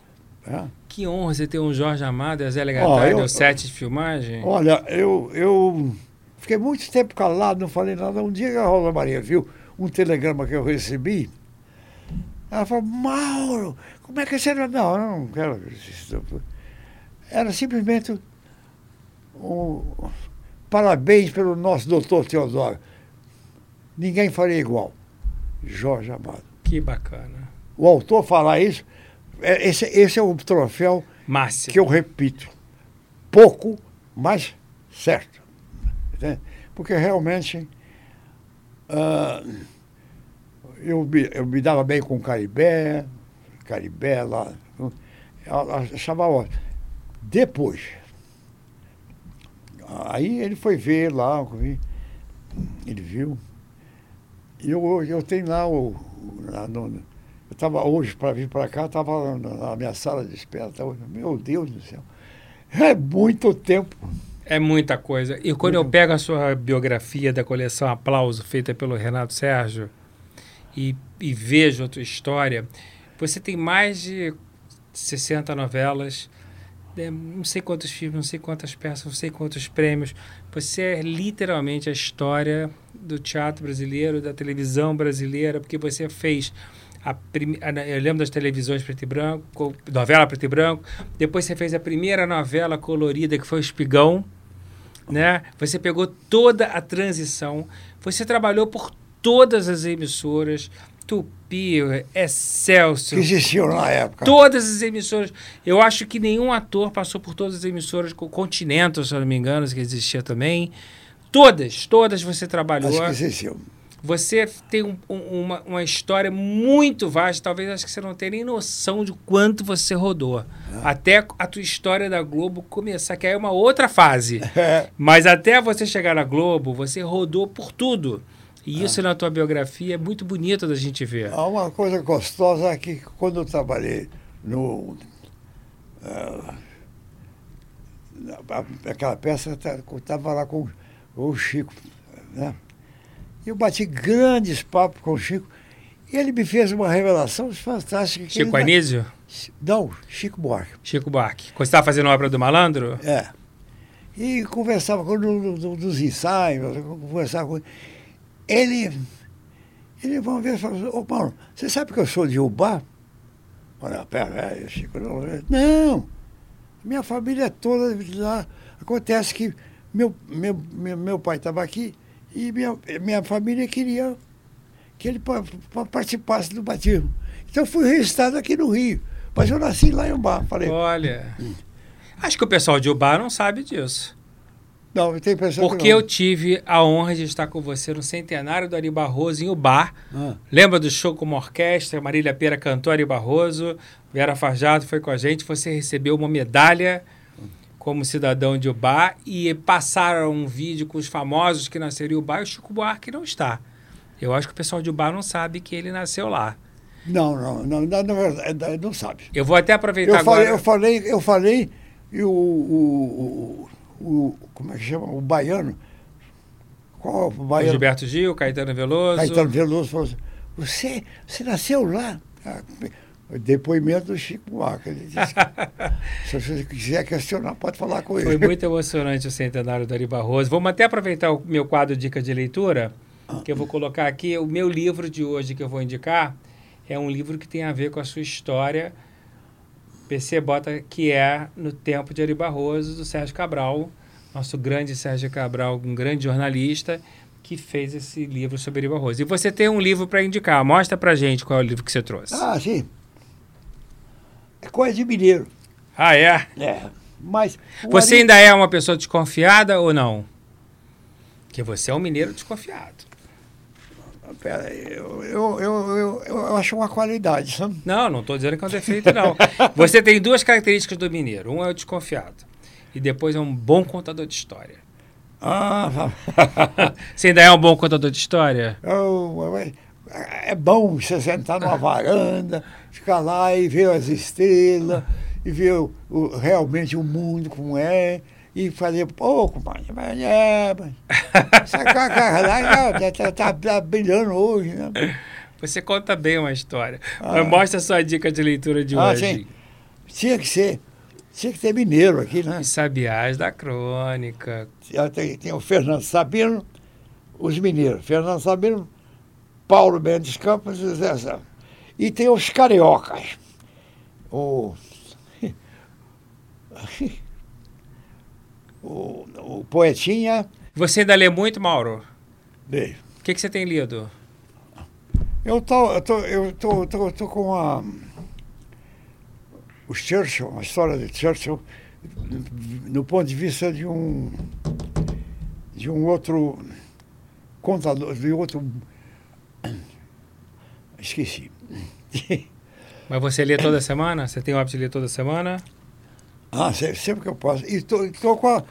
B: É.
A: Que honra você ter um Jorge Amado e a Zé
B: Ó,
A: Legatai
B: eu-
A: no set de filmagem.
B: Olha, eu, eu fiquei muito tempo calado, não falei nada. Um dia a Rosa Maria viu um telegrama que eu recebi, ela falou, Mauro, como é que você... Não, eu não quero... isso." Era simplesmente um parabéns pelo nosso doutor Teodoro. Ninguém faria igual. Jorge Amado.
A: Que bacana.
B: O autor falar isso, esse, esse é o troféu
A: Márcio.
B: que eu repito. Pouco, mas certo. Entende? Porque realmente ah, eu, me, eu me dava bem com o Caribé, Caribé lá. Achava ótimo. Depois, aí ele foi ver lá, ele viu. E eu, eu tenho lá o. lá no- estava hoje para vir para cá, estava na minha sala de espera. Tava, meu Deus do céu. É muito tempo.
A: É muita coisa. E quando eu pego a sua biografia da coleção Aplauso, feita pelo Renato Sérgio, e, e vejo a tua história, você tem mais de 60 novelas, né, não sei quantos filmes, não sei quantas peças, não sei quantos prêmios. Você é literalmente a história do teatro brasileiro, da televisão brasileira, porque você fez prim... eu lembro das televisões preto e branco, novela preto e branco. Depois você fez a primeira novela colorida que foi o Espigão, né? Você pegou toda a transição. Você trabalhou por todas as emissoras, Tupi, Excelsior.
B: Que existiam na época.
A: Todas as emissoras. Eu acho que nenhum ator passou por todas as emissoras, com Continental, se eu não me engano, que existia também. Todas, todas você trabalhou.
B: Acho que existiam.
A: Você tem um, um, uma, uma história muito vasta, talvez acho que você não tenha nem noção de quanto você rodou. Ah. Até a tua história da Globo começar, que aí é uma outra fase. <laughs> É. Mas até você chegar na Globo, você rodou por tudo. E isso ah. na tua biografia é muito bonito da gente ver.
B: Há uma coisa gostosa é que quando eu trabalhei no. Uh, aquela peça, estava lá com, com o Chico, né? Eu bati grandes papos com o Chico. E ele me fez uma revelação fantástica.
A: Chico Anísio?
B: Não, Chico Buarque.
A: Chico Buarque. Quando você estava fazendo a obra do malandro?
B: É. E conversava com ele dos ensaios, conversava com ele. Ele uma vez falou ô Paulo, você sabe que eu sou de Ubá? Olha, pera, aí, Chico, não. Não! Minha família é toda lá. Acontece que meu, meu, meu, meu pai estava aqui e minha, minha família queria que ele participasse do batismo. Então eu fui registrado aqui no Rio. Mas eu nasci lá em Ubá. Falei,
A: Olha. Acho que o pessoal de Ubá não sabe disso.
B: Não, tem pessoa
A: Porque eu tive a honra de estar com você no centenário do Ari Barroso em Ubá. Ah. Lembra do show com uma orquestra? Marília Pera cantou Ari Barroso, Vera Farjado foi com a gente. Você recebeu uma medalha como cidadão de Ubá e passaram um vídeo com os famosos que nasceram em Ubá e o Chico Buarque não está. Eu acho que o pessoal de Ubá não sabe que ele nasceu lá.
B: Não, não, não, não, não, não sabe.
A: Eu vou até aproveitar eu
B: agora.
A: Falei,
B: eu falei, eu falei, e o, o, o, o, como é que chama? O baiano.
A: Qual é o baiano? Gilberto Gil, Caetano Veloso.
B: Caetano Veloso falou assim, você, você nasceu lá. Depoimento do Chico Buarque. Ele disse que, <laughs> se você quiser questionar, pode falar com ele.
A: Foi muito emocionante o centenário do Ari Barroso. Vamos até aproveitar o meu quadro Dica de Leitura, que eu vou colocar aqui. O meu livro de hoje que eu vou indicar é um livro que tem a ver com a sua história. PC bota que é No Tempo de Ari Barroso, do Sérgio Cabral, nosso grande Sérgio Cabral, um grande jornalista que fez esse livro sobre Ari Barroso. E você tem um livro para indicar. Mostra para gente qual é o livro que você trouxe.
B: Ah, sim. É coisa de mineiro.
A: Ah,
B: é? É. Mas.
A: Você ainda é uma pessoa desconfiada ou não? Porque você é um mineiro desconfiado.
B: Pera, eu, eu, eu, eu, acho uma qualidade, sabe?
A: Não, não estou dizendo que é um defeito, não. <laughs> você tem duas características do mineiro. Um é o desconfiado. E depois é um bom contador de história.
B: Ah, <laughs>
A: você ainda é um bom contador de história?
B: Eu, é bom você sentar numa varanda, ficar lá e ver as estrelas, e ver o, o, realmente o mundo como é, e fazer pouco, mas, mas é, mas, <laughs> essa cara está tá, tá brilhando hoje, né?
A: Você conta bem uma história. Ah. Mostra a sua dica de leitura de ah, hoje. Sim.
B: Tinha que ser. Tinha que ter mineiro aqui, né?
A: E Sabiás da Crônica.
B: Tem, tem o Fernando Sabino, os mineiros. Fernando Sabino, Paulo Mendes Campos e Zé Zé. E tem os cariocas. O, <laughs> o, o poetinha.
A: Você ainda lê muito, Mauro?
B: Leio.
A: O que, que você tem lido?
B: Eu tô, eu tô, eu tô, tô, tô com a, o Churchill, a história de Churchill, no ponto de vista de um de um outro contador, de outro <coughs> Esqueci. <coughs>
A: Mas você lê toda semana? Você tem o hábito de ler toda semana?
B: Ah, sempre que eu posso. E estou com a,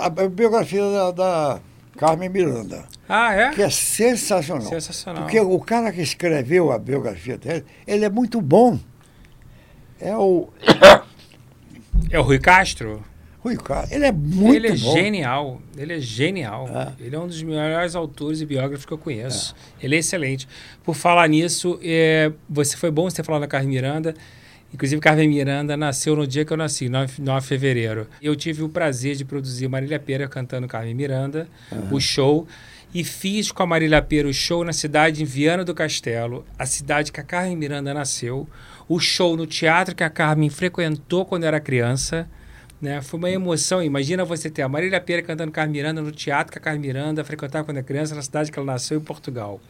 B: a, a biografia da, da, Carmen Miranda.
A: Ah, é?
B: Que é sensacional.
A: Sensacional.
B: Porque o cara que escreveu a biografia dela, ele é muito bom. É o. <coughs>
A: É o Rui Castro?
B: Rui Castro, ele é muito
A: Ele é
B: bom.
A: genial, ele é genial. É. Ele é um dos melhores autores e biógrafos que eu conheço. Ele é excelente. Por falar nisso, é, você foi bom você falar da Carmen Miranda. Inclusive, Carmen Miranda nasceu no dia que eu nasci, 9, 9 de fevereiro. Eu tive o prazer de produzir Marília Pera cantando Carmen Miranda, uhum. o show. e fiz com a Marília Pera o show na cidade em Viana do Castelo, a cidade que a Carmen Miranda nasceu, o show no teatro que a Carmen frequentou quando era criança. Né? Foi uma emoção. Imagina você ter a Marília Pera cantando Carmen Miranda no teatro que a Carmen Miranda frequentava quando era criança, na cidade que ela nasceu, em Portugal.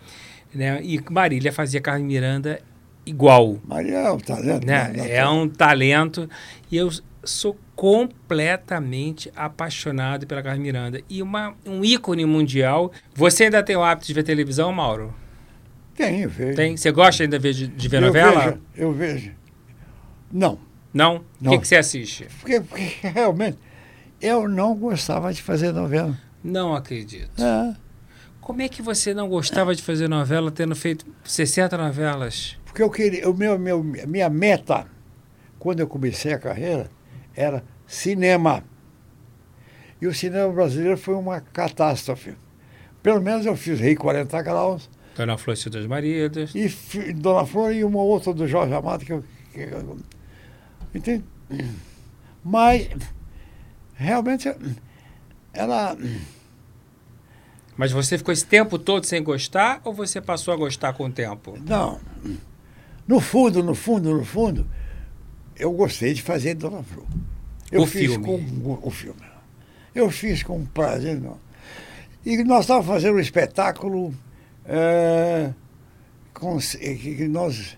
A: Né? E Marília fazia Carmen Miranda igual.
B: Marília é um talento.
A: Né?
B: né?
A: É um talento. E eu sou completamente apaixonado pela Carmen Miranda. E uma, um ícone mundial. Você ainda tem o hábito de ver televisão, Mauro?
B: Eu vejo.
A: Tem? Você gosta ainda de ver, de ver
B: eu
A: novela?
B: Vejo, eu vejo. Não.
A: Não? O
B: Não.
A: que, que você assiste?
B: Porque, porque <laughs> realmente eu não gostava de fazer novela.
A: Não acredito.
B: É,
A: Como é que você não gostava de fazer novela tendo feito 60 novelas?
B: porque eu queria, o meu, meu, minha meta, quando eu comecei a carreira, era cinema. E o cinema brasileiro foi uma catástrofe. Pelo menos eu fiz Rei 40 Graus,
A: Dona Flor e das Maridas.
B: e Dona Flor e uma outra do Jorge Amado que eu. Que eu entende? Mas realmente ela.
A: Mas você ficou esse tempo todo sem gostar ou você passou a gostar com o tempo?
B: Não. No fundo, no fundo, no fundo, eu gostei de fazer Dona Flor. Eu
A: O
B: fiz
A: filme.
B: com o filme. Eu fiz com prazer. Não. E nós estávamos fazendo um espetáculo é, com, que que nós.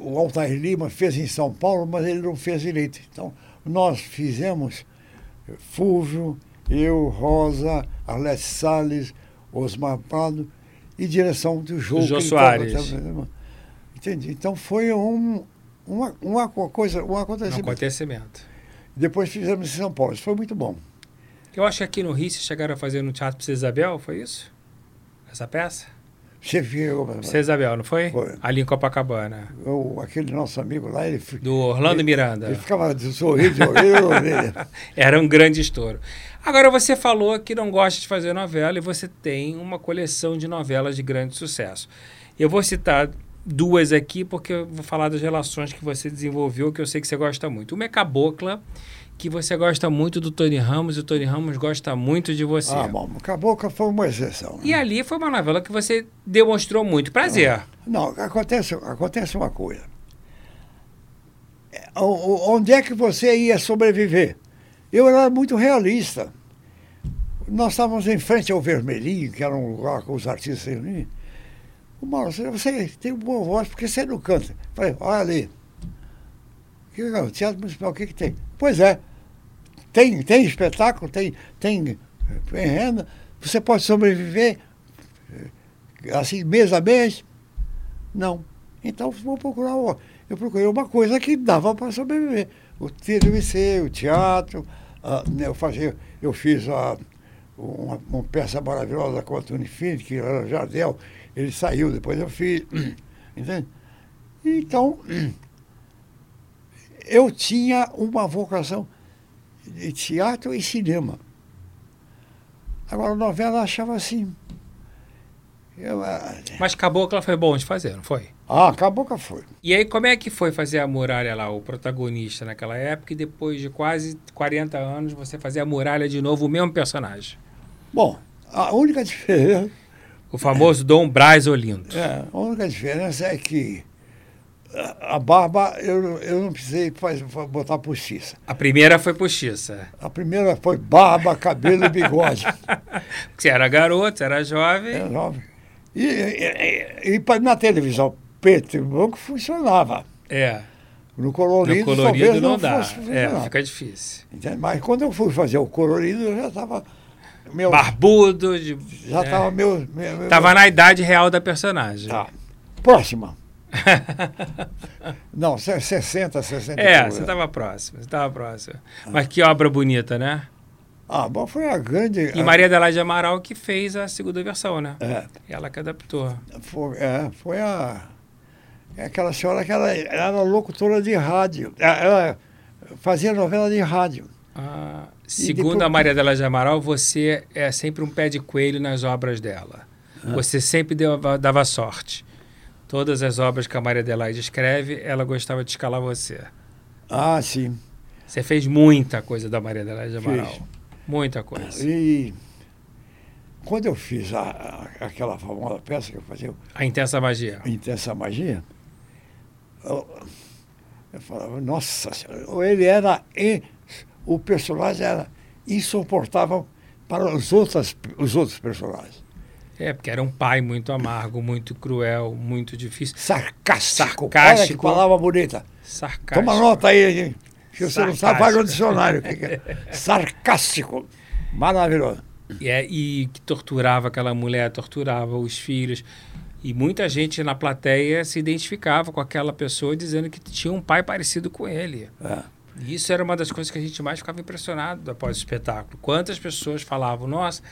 B: O Altair Lima fez em São Paulo, mas ele não fez direito. Então, nós fizemos eh, Fulvio, eu, Rosa, Arlete Salles, Osmar Prado e direção do jogo.
A: Jô Soares.
B: tava- Entende? Então foi um, uma, uma coisa, um
A: Um
B: acontecimento.
A: acontecimento.
B: Depois fizemos em São Paulo. Isso foi muito bom.
A: Eu acho que aqui no Rio vocês chegaram a fazer no Teatro Princesa Isabel, foi isso? Essa peça?
B: Você viu,
A: não foi?
B: Foi.
A: Ali em Copacabana.
B: o, aquele nosso amigo lá, ele,
A: Do Orlando
B: ele,
A: Miranda.
B: ele ficava de sorrir de orelha <laughs> orelha.
A: Era um grande estouro. Agora, você falou que não gosta de fazer novela e você tem uma coleção de novelas de grande sucesso. Eu vou citar duas aqui porque eu vou falar das relações que você desenvolveu, que eu sei que você gosta muito. Uma é Cabocla, que você gosta muito do Tony Ramos e o Tony Ramos gosta muito de você.
B: Ah, bom, Cabocla foi uma exceção. né?
A: E ali foi uma novela que você demonstrou muito prazer.
B: Não, acontece, acontece uma coisa. É, o- Onde é que você ia sobreviver? Eu era muito realista. Nós estávamos em frente ao Vermelhinho, que era um lugar com os artistas reuniam. O Mauro, você- tem boa voz, por que você não canta? Eu Falei, olha ali. É o Teatro Municipal, o que, que tem? Pois é, tem, tem espetáculo, tem, tem, tem renda, você pode sobreviver eh, assim, mês a mês. Não. Então vou procurar. Eu procurei uma coisa que dava para sobreviver. O TVC, o teatro. ah, né, eu, fazia, eu fiz ah, uma, uma peça maravilhosa com o Antônio Filho, que era Jardel. Ele saiu, depois eu fiz. <clears throat> Entende? Então, <clears throat> eu tinha uma vocação de teatro e cinema. Agora, a novela achava assim. Eu, ah,
A: Mas Cabocla foi bom de fazer, não foi?
B: ah, acabou que foi.
A: E aí, como é que foi fazer a muralha lá, o protagonista naquela época, e depois de quase 40 anos você fazer a muralha de novo, o mesmo personagem?
B: Bom, a única <laughs> diferença,
A: O famoso Dom Braz Olindo.
B: é, a única diferença é que a- barba eu, eu não precisei faz, botar postiça.
A: A primeira foi postiça.
B: A primeira foi barba, cabelo e bigode. <laughs>
A: Você era garoto, era jovem.
B: É, jovem. E, e, e- e na televisão preto e branco funcionava.
A: É.
B: No colorido,
A: No colorido não,
B: não,
A: dá. É, fica difícil.
B: Entende? Mas quando eu fui fazer o colorido, eu já estava. Meu,
A: Barbudo, de,
B: já
A: é.
B: estava meu, meu, meu-
A: Tava na idade real da personagem.
B: Tá. Próxima. <laughs> Não, se- 60, 60. e
A: É, você estava próximo, você estava próximo. Mas que obra bonita, né?
B: Ah, bom, foi a grande.
A: E Maria Adelaide Amaral que fez a segunda versão, né?
B: É,
A: Ela que adaptou.
B: foi, é, foi a. É aquela senhora que ela era locutora de rádio. Ela- Ela fazia novela de rádio.
A: Ah, segundo
B: depois-
A: a Maria Adelaide Amaral, você é sempre um pé de coelho nas obras dela.
B: Ah.
A: Você sempre dava, dava sorte. Todas as obras que a Maria Adelaide escreve, ela gostava de escalar você.
B: Ah, sim.
A: Você fez muita coisa da Maria Adelaide Amaral.
B: Fiz.
A: Muita coisa.
B: E quando eu fiz a, a- aquela famosa peça que eu fazia,
A: A intensa magia.
B: Intensa Magia, eu, eu falava, nossa senhora, ele era, e- o personagem era insuportável para os outros, os outros personagens.
A: É, porque era um pai muito amargo, muito cruel, muito difícil.
B: Sarcástico. Olha que
A: Sarcástico.
B: palavra bonita.
A: Sarcástico.
B: Toma nota aí, gente. Se você não sabe, vai no
A: Sarcástico.
B: dicionário. <laughs> Sarcástico. Maravilhoso.
A: E, é- e que torturava aquela mulher, torturava os filhos. E muita gente na plateia se identificava com aquela pessoa dizendo que tinha um pai parecido com ele.
B: É.
A: E isso era uma das coisas que a gente mais ficava impressionado após o espetáculo. Quantas pessoas falavam, nossa,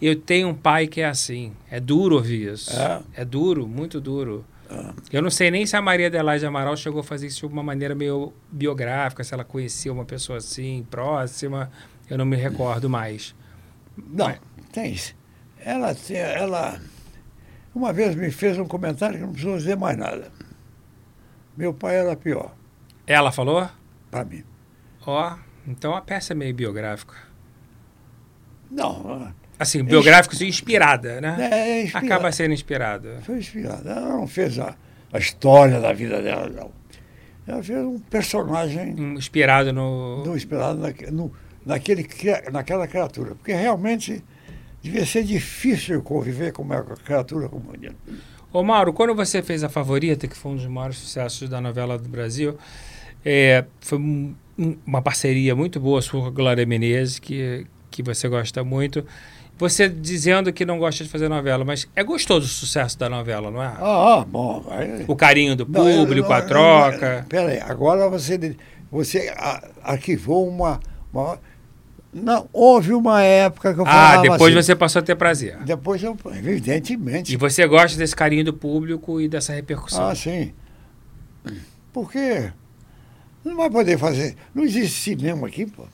A: eu tenho um pai que é assim. É duro ouvir isso.
B: É.
A: É, duro, muito duro. Eu não sei nem se a Maria Adelaide Amaral chegou a fazer isso de uma maneira meio biográfica, se ela conhecia uma pessoa assim, próxima. Eu não me recordo mais.
B: Não,
A: Mas-
B: tem isso. Ela, tem- ela uma vez me fez um comentário que não precisou dizer mais nada. Meu pai era pior
A: Ela falou?
B: para mim.
A: Ó, então a peça é meio biográfica.
B: Não,
A: Assim, biográfico, assim, inspirada, né?
B: é inspirada.
A: Acaba sendo inspirada.
B: Foi inspirada. Ela não fez a, a história da vida dela, não. Ela fez um personagem
A: Inspirado no.
B: não inspirado naque- no, naquele, naquela criatura. Porque realmente devia ser difícil conviver com uma criatura como ele.
A: Ô Mauro, quando você fez a Favorita, que foi um dos maiores sucessos da novela do Brasil, é, foi um- uma parceria muito boa sua com a Glória Menezes, que, que você gosta muito. Você dizendo que não gosta de fazer novela, mas é gostoso o sucesso da novela, não é?
B: Ah, ah, bom. aí-
A: O carinho do
B: Não,
A: público,
B: não,
A: a
B: eu-
A: troca.
B: Peraí, agora você, você arquivou uma, uma- Não, houve uma época que eu
A: Ah,
B: falava
A: depois
B: assim,
A: você passou a ter prazer.
B: Depois eu, evidentemente.
A: E você gosta desse carinho do público e dessa repercussão.
B: Ah, sim. Porque não vai poder fazer. Não existe cinema aqui, pô.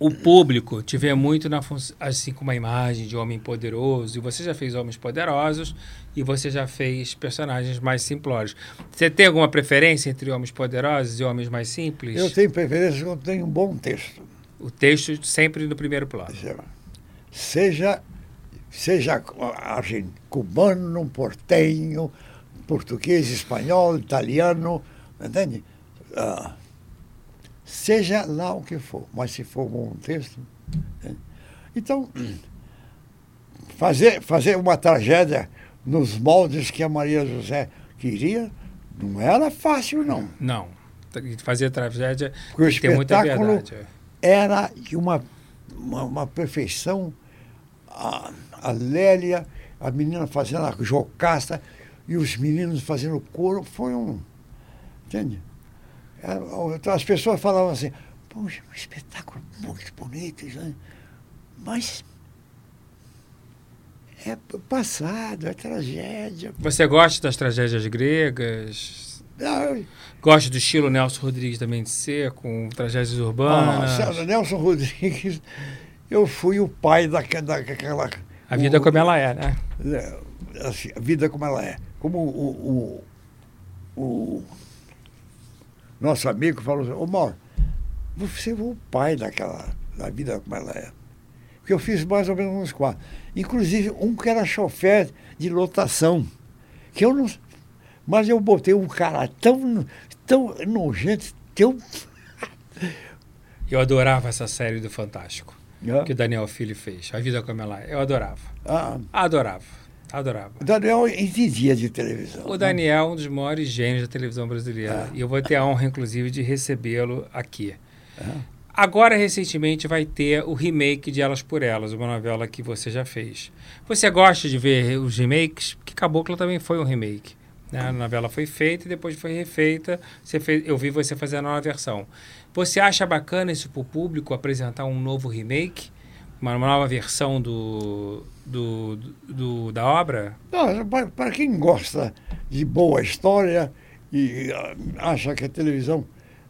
A: O público te vê muito na assim com uma imagem de homem poderoso e você já fez homens poderosos e você já fez personagens mais simplórios. Você tem alguma preferência entre homens poderosos e homens mais simples?
B: Eu tenho preferência quando tem um bom texto.
A: O texto sempre no primeiro plano.
B: Seja, seja argen- cubano, portenho, português, espanhol, italiano, entende? Ah, seja lá o que for, mas se for um bom texto. né? Então, fazer, fazer uma tragédia nos moldes que a Maria José queria não era fácil, não.
A: Não. Fazer tragédia
B: Porque o
A: tem ter muita verdade.
B: era de uma, uma, uma perfeição. A, a Lélia, a menina fazendo a jocasta e os meninos fazendo o coro, foi um. Entende? Era- então as pessoas falavam assim, poxa, um espetáculo muito bonito, mas é passado, é tragédia.
A: Você gosta das tragédias gregas?
B: Ah,
A: Gosta do estilo Nelson Rodrigues também de ser, com tragédias
B: Ah,
A: urbanas?
B: César Nelson Rodrigues, eu fui o pai daque- daquela.
A: a vida
B: o-
A: como ela é, né?
B: é, assim, a vida como ela é. Como o, o, o nosso amigo falou assim, ô Mauro, você é o pai daquela, da vida como ela é. Porque eu fiz mais ou menos uns quatro. Inclusive um que era chofer de lotação. Que eu não. Mas eu botei um cara tão, tão nojento, tão. <laughs>
A: Eu adorava essa série do Fantástico que o Daniel Filho fez. A vida como ela é. Eu adorava.
B: ah,
A: Adorava. Adorava.
B: o Daniel entendia de televisão.
A: O
B: né?
A: Daniel é um dos maiores gênios da televisão brasileira.
B: Ah.
A: E eu vou ter a honra, inclusive, de recebê-lo aqui.
B: Ah.
A: Agora, recentemente, vai ter o remake de Elas por Elas, uma novela que você já fez. Você gosta de ver os remakes? Porque Cabocla também foi um remake. né? A novela foi feita e depois foi refeita. Você fez, eu vi você fazendo a nova versão. Você acha bacana isso para o público, apresentar um novo remake? Uma nova versão do, do, do- da obra?
B: Não, para, quem gosta de boa história e ah, acha que a televisão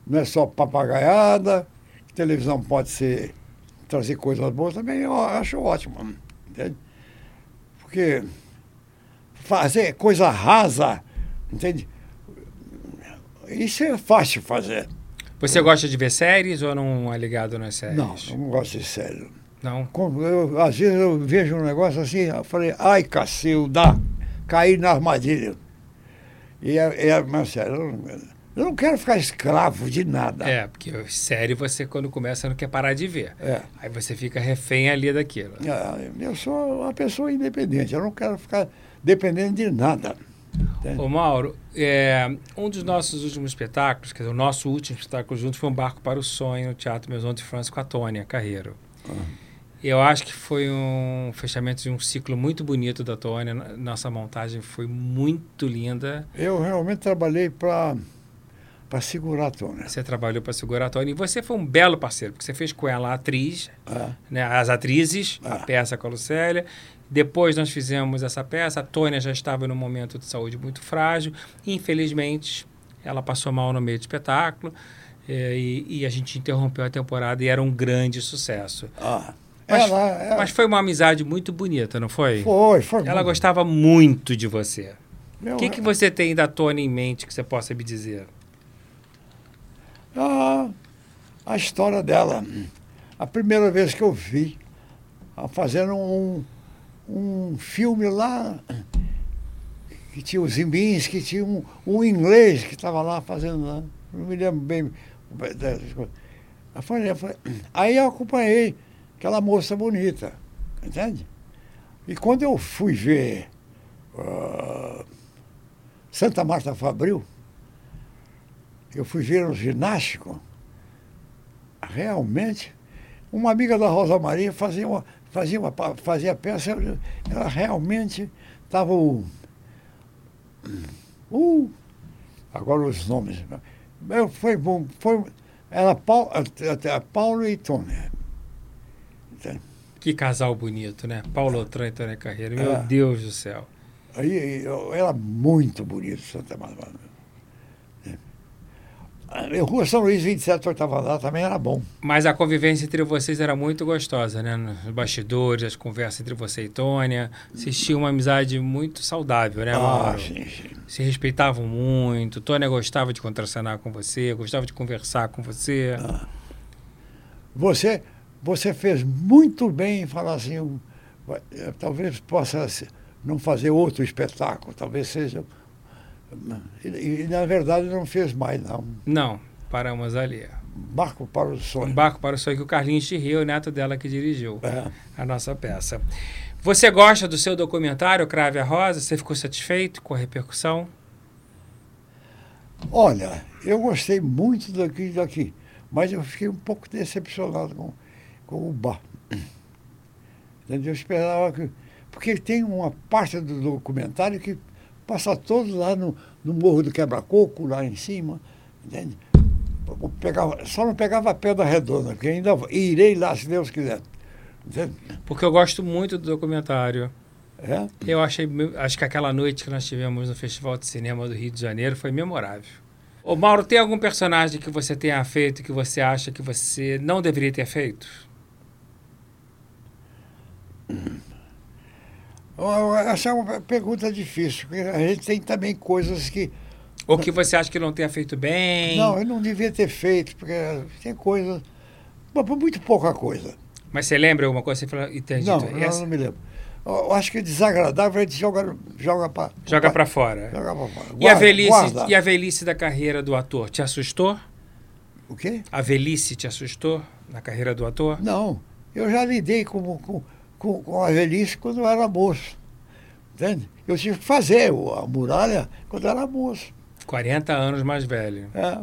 B: não é só papagaiada, que televisão pode ser trazer coisas boas também, eu acho ótimo. Entende? Porque fazer coisa rasa, entende? Isso é fácil fazer.
A: Você gosta de ver séries ou não é ligado nas séries?
B: Não, eu não gosto de sério.
A: Não.
B: Como eu, às vezes eu vejo um negócio assim, eu falei, ai, Cacilda, caí na armadilha. E é, é Marcelo, eu não, eu não quero ficar escravo de nada.
A: É, porque série você, quando começa, não quer parar de ver.
B: É.
A: Aí você fica refém ali daquilo.
B: É, Eu sou uma pessoa independente, eu não quero ficar dependendo de nada.
A: Ô Mauro, é, um dos nossos últimos espetáculos, quer dizer, o nosso último espetáculo junto foi um Barco para o Sonho no Teatro Maison de France com a Tônia Carreiro. Eu acho que foi um fechamento de um ciclo muito bonito da Tônia. Nossa montagem foi muito linda.
B: Eu realmente trabalhei para para segurar a Tônia.
A: Você trabalhou para segurar a Tônia e você foi um belo parceiro, porque você fez com ela a atriz,
B: Ah,
A: né, as atrizes, a
B: Ah.
A: peça com a Lucélia. Depois nós fizemos essa peça. A Tônia já estava num momento de saúde muito frágil. Infelizmente, ela passou mal no meio do espetáculo. eh, e, e a gente interrompeu a temporada e era um grande sucesso.
B: ah.
A: Mas,
B: ela, ela-
A: mas foi uma amizade muito bonita, não foi?
B: foi, foi.
A: Ela
B: muito.
A: gostava muito de você. O que, que você tem da Tônia em mente que você possa me dizer?
B: a, a história dela. A primeira vez que eu vi, ela fazendo um, um filme lá, que tinha os Zimbins, que tinha um, um inglês que estava lá fazendo lá. Não me lembro bem falei- aí eu acompanhei aquela moça bonita, entende? E quando eu fui ver ah, Santa Marta Fabril, eu fui ver no ginástico, realmente, uma amiga da Rosa Maria fazia uma, fazia uma, fazia peça, ela realmente estava o, o- agora os nomes, foi bom, foi, era Paulo, Paulo e Tony. Entende?
A: Que casal bonito, né? Paulo Outran e Tônia Carreiro. Meu
B: É.
A: Deus do céu.
B: Aí eu, era muito bonito Santa Marta. A Rua São Luís, 27, oitava andar, também era bom.
A: Mas a convivência entre vocês era muito gostosa, né? Nos bastidores, as conversas entre você e Tônia. Vocês tinham uma amizade muito saudável, né,
B: Ah,
A: Mauro?
B: sim, sim.
A: Se respeitavam muito. Tônia gostava de contracenar com você, gostava de conversar com você.
B: Ah. Você, você fez muito bem em falar assim, um, eh, talvez possa não fazer outro espetáculo, talvez seja. E, e, na verdade não fez mais, não.
A: Não, paramos ali.
B: Barco para o
A: Um
B: sonho.
A: barco para o sonho que o Carlinhos Chirreu, neto dela que dirigiu
B: É.
A: a nossa peça. Você gosta do seu documentário, Crave a Rosa? Você ficou satisfeito com a repercussão?
B: Olha, eu gostei muito daqui daqui, mas eu fiquei um pouco decepcionado com, com o bar. Entendeu? Eu esperava que. Porque tem uma parte do documentário que passa todo lá no, no Morro do Quebra-Coco, lá em cima. Entende? Pegava, só não pegava a pedra redonda, porque ainda irei lá, se Deus quiser. Entende?
A: Porque eu gosto muito do documentário.
B: É?
A: Eu achei, acho que aquela noite que nós tivemos no Festival de Cinema do Rio de Janeiro foi memorável. Ô Mauro, tem algum personagem que você tenha feito que você acha que você não deveria ter feito?
B: Essa é uma pergunta difícil, porque a gente tem também coisas que
A: Ou que você acha que não tenha feito bem?
B: Não, eu não devia ter feito, porque tem coisa. Mas muito pouca coisa.
A: Mas você lembra alguma coisa? Você falou, e ter
B: Não,
A: dito,
B: não,
A: essa?
B: não me lembro. Eu acho que é desagradável, a gente joga, joga para.
A: Joga pra fora.
B: Joga pra fora.
A: E a,
B: Guarda,
A: velhice,
B: guarda.
A: e a velhice da carreira do ator? Te assustou?
B: O quê?
A: A velhice te assustou na carreira do ator?
B: Não. Eu já lidei com, com, com, com a velhice quando eu era moço. Entende? Eu tive que fazer a muralha quando eu era moço.
A: 40 anos mais velho.
B: É.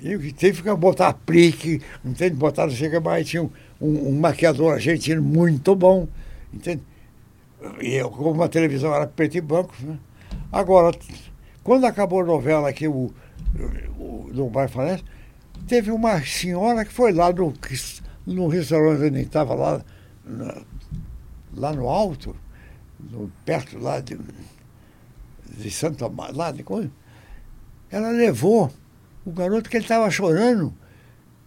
B: E eu tive que botar aplique, entende? Botar não sei o que mais. Tinha um, um, maquiador argentino muito bom, entende? E eu, como a televisão era preto e branco, né? Agora, quando acabou a novela aqui, o, o, do Bar Falece, teve uma senhora que foi lá no, no restaurante onde estava lá, na- lá no alto, no- perto lá de, de Santa lá de coisa. Ela levou o garoto que ele estava chorando,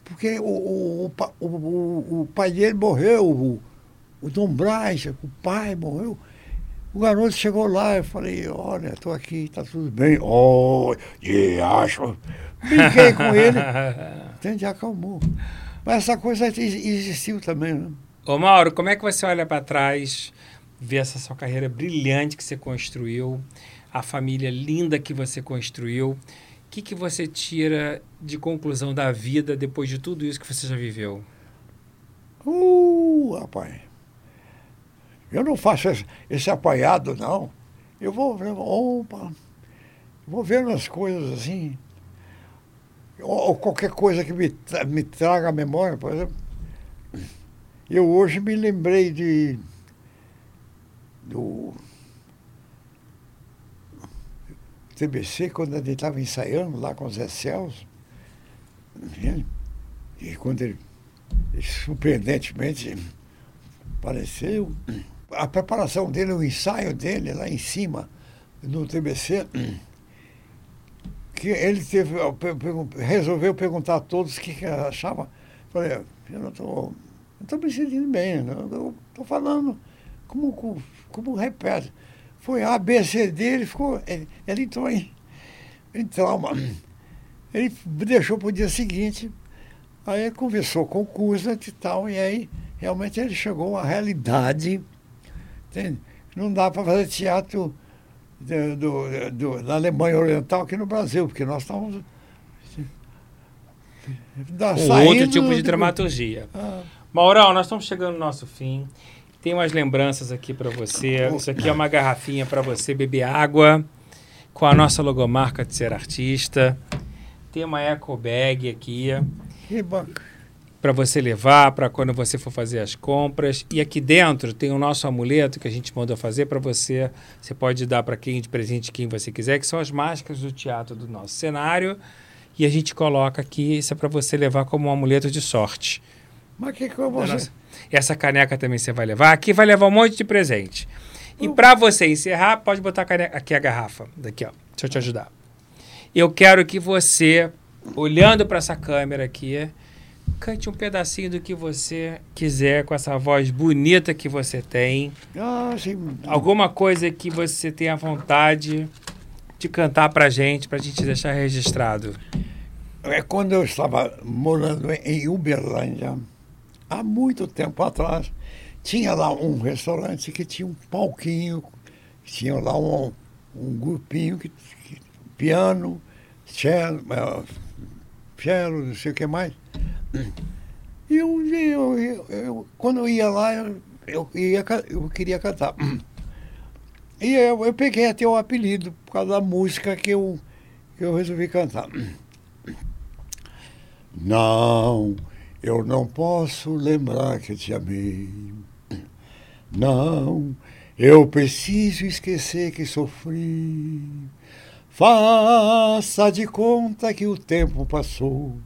B: porque o, o, o, o- o pai dele morreu, o, o Dom Braz, o pai morreu. O garoto chegou lá, eu falei, olha, estou aqui, está tudo bem. Oh, de acho. Brinquei com ele, <laughs> entende? Acalmou. Mas essa coisa existiu também, né?
A: Ô Mauro, como é que você olha para trás, vê essa sua carreira brilhante que você construiu, a família linda que você construiu? O que, que você tira de conclusão da vida depois de tudo isso que você já viveu?
B: Uh, rapaz. Eu não faço esse, esse apanhado, não. Eu vou, opa, vou vendo as coisas assim. Ou, ou qualquer coisa que me, me traga a memória, por exemplo. Eu hoje me lembrei de do TBC, quando ele estava ensaiando lá com o Zé Celso. E quando ele, surpreendentemente apareceu, a preparação dele, o ensaio dele lá em cima, no TBC, que ele teve, resolveu perguntar a todos o que, que achava. Falei, eu não estou estou me sentindo bem, eu estou falando como, como repete. Foi A, B, C, D, ele ficou. Ele, ele entrou em, em trauma. <clears throat> Ele deixou para o dia seguinte, aí conversou com o Kuzat e tal, e aí realmente ele chegou à realidade. Entende? Não dá para fazer teatro do, do, do, da Alemanha Oriental aqui no Brasil, porque nós estamos.
A: Um outro tipo de dramaturgia. Ah, Maurão, nós estamos chegando no nosso fim. Tem umas lembranças aqui para você. Isso aqui é uma garrafinha para você beber água com a nossa logomarca de ser artista. Tem uma eco bag aqui. Para você levar para quando você for fazer as compras. E aqui dentro tem o nosso amuleto que a gente mandou fazer para você. Você pode dar para quem de presente quem você quiser, que são as máscaras do teatro do nosso cenário. E a gente coloca aqui, isso é para você levar como um amuleto de sorte.
B: Mas que que eu vou
A: Essa caneca também você vai levar. Aqui vai levar um monte de presente. E para você encerrar, pode botar a caneca, aqui a garrafa. Daqui, ó. Deixa eu te ajudar. Eu quero que você, olhando para essa câmera aqui, cante um pedacinho do que você quiser com essa voz bonita que você tem.
B: Ah, sim.
A: Alguma coisa que você tenha vontade de cantar pra gente, pra gente deixar registrado.
B: É quando eu estava morando em Uberlândia, há muito tempo atrás, tinha lá um restaurante que tinha um palquinho, tinha lá um, um grupinho, que, que piano, cello, uh, cello, não sei o que mais. E um dia, eu, eu, eu, quando eu ia lá, eu, ia, eu queria cantar. E eu, eu peguei até o apelido por causa da música que eu, que eu resolvi cantar. Não, eu não posso lembrar que te amei. Não, eu preciso esquecer que sofri. Faça de conta que o tempo passou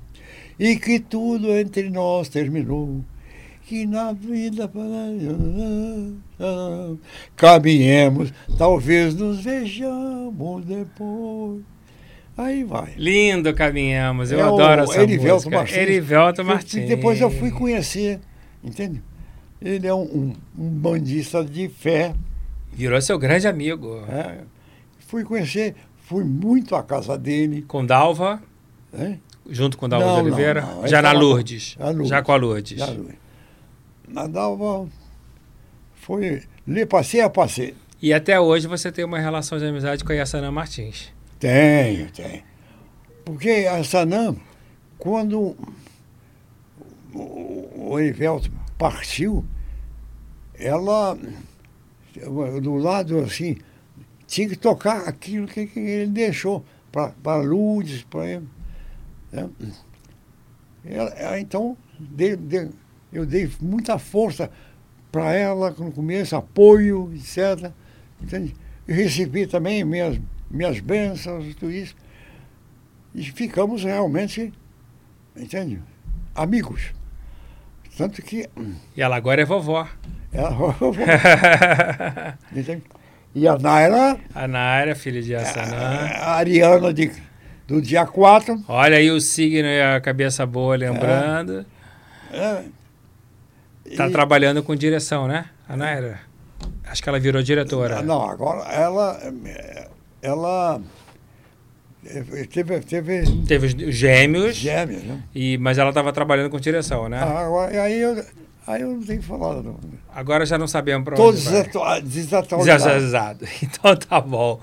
B: e que tudo entre nós terminou. Que na vida caminhemos, talvez nos vejamos depois. Aí vai.
A: Lindo caminhamos, eu é adoro essa Erivelto música. Martins. Erivelto Martins.
B: Depois eu fui conhecer, entende? Ele é um, um, um bandista de fé.
A: Virou seu grande amigo.
B: É, fui conhecer, fui muito à casa dele.
A: Com Dalva? É? Junto com Dalva não, de Oliveira? Não, não. Já na Lourdes. Lourdes. Já com a Lourdes. Já Lourdes.
B: Na Dalva foi. Lhe passei a passei.
A: E até hoje você tem uma relação de amizade com a Yassana Martins.
B: Tenho, tenho. Porque a Sanam, quando o Erivelto partiu, ela, do lado assim, tinha que tocar aquilo que, ele deixou para Lourdes, para ele. Né? Ela, então, eu dei muita força para ela no começo, apoio, etc. Entende? E recebi também minhas minhas bênçãos, tudo isso. E ficamos realmente, entende? Amigos. Tanto que.
A: E ela agora é vovó.
B: Ela é vovó. <laughs> entende? E a Naira.
A: A Naira, filha de Assanã.
B: A, Ariana de, do dia 4.
A: Olha aí o signo e a cabeça boa lembrando. É. Está trabalhando com direção, né? A Naira. Acho que ela virou diretora.
B: Não, agora ela ela É, Teve, teve
A: Teve os gêmeos,
B: gêmeos, né?
A: e, mas ela estava trabalhando com direção, né?
B: Ah, agora- aí, eu, aí eu não tenho falado. Não.
A: Agora já não sabemos para
B: Todos
A: onde vai.
B: desatua- desatualizados.
A: Desatualizado. <laughs> Então tá bom.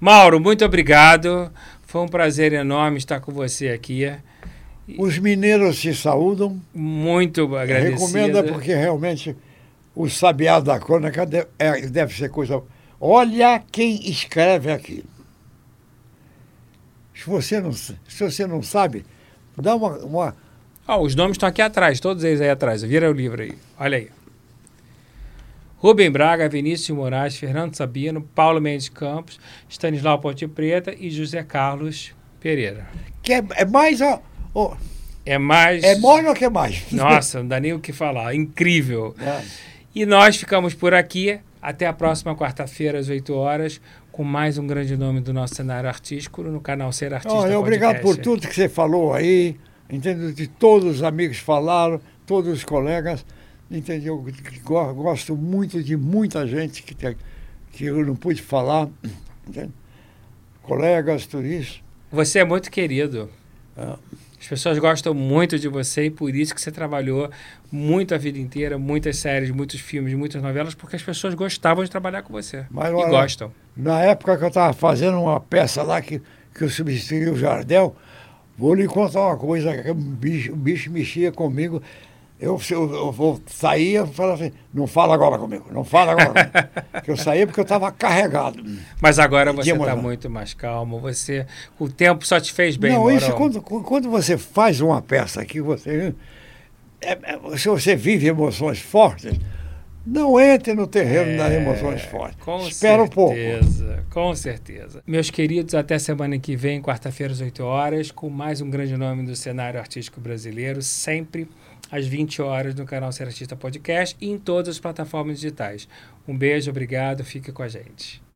A: Mauro, muito obrigado. Foi um prazer enorme estar com você aqui.
B: Os mineiros se saúdam.
A: Muito agradecido.
B: Recomenda porque realmente o sabiá da crônica deve, é- deve ser coisa. Olha quem escreve aquilo. Se você não, se você não sabe, dá uma, uma
A: Ó, os nomes estão aqui atrás, todos eles aí atrás. Vira o livro aí. Olha aí. Rubem Braga, Vinícius Moraes, Fernando Sabino, Paulo Mendes Campos, Stanislau Ponte Preta e José Carlos Pereira.
B: que é, é mais ó, ó,
A: É mais.
B: é maior que é mais.
A: Nossa, não dá nem o que falar. Incrível.
B: É.
A: E nós ficamos por aqui. Até a próxima quarta-feira, às 8 horas, com mais um grande nome do nosso cenário artístico no canal Ser Artista.
B: Olha, obrigado por tudo que você falou aí, entendeu? De todos os amigos falaram, todos os colegas, entendeu? Go- Gosto muito de muita gente que, tem- que eu não pude falar, entende? Colegas, tudo isso.
A: Você é muito querido.
B: Ah.
A: As pessoas gostam muito de você e por isso que você trabalhou muito a vida inteira, muitas séries, muitos filmes, muitas novelas, porque as pessoas gostavam de trabalhar com você.
B: Mas
A: e
B: olha-
A: gostam.
B: Na época que eu estava fazendo uma peça lá que, que eu substituí o Jardel, vou lhe contar uma coisa, que o bicho, o bicho mexia comigo. Eu, eu, eu vou sair e falava assim, não fala agora comigo, não fala agora comigo. eu <laughs> saía porque eu estava carregado.
A: Mas agora você está muito mais calmo. Você, o tempo só te fez bem,
B: não, isso quando, quando você faz uma peça que você. é- é- se você vive emoções fortes, não entre no terreno das emoções fortes.
A: É, Com
B: Espera um pouco.
A: certeza, com certeza. Meus queridos, até semana que vem, quarta-feira, às 8 horas, com mais um grande nome do cenário artístico brasileiro, sempre às 20 horas no canal Ser Artista Podcast e em todas as plataformas digitais. Um beijo, obrigado, fique com a gente.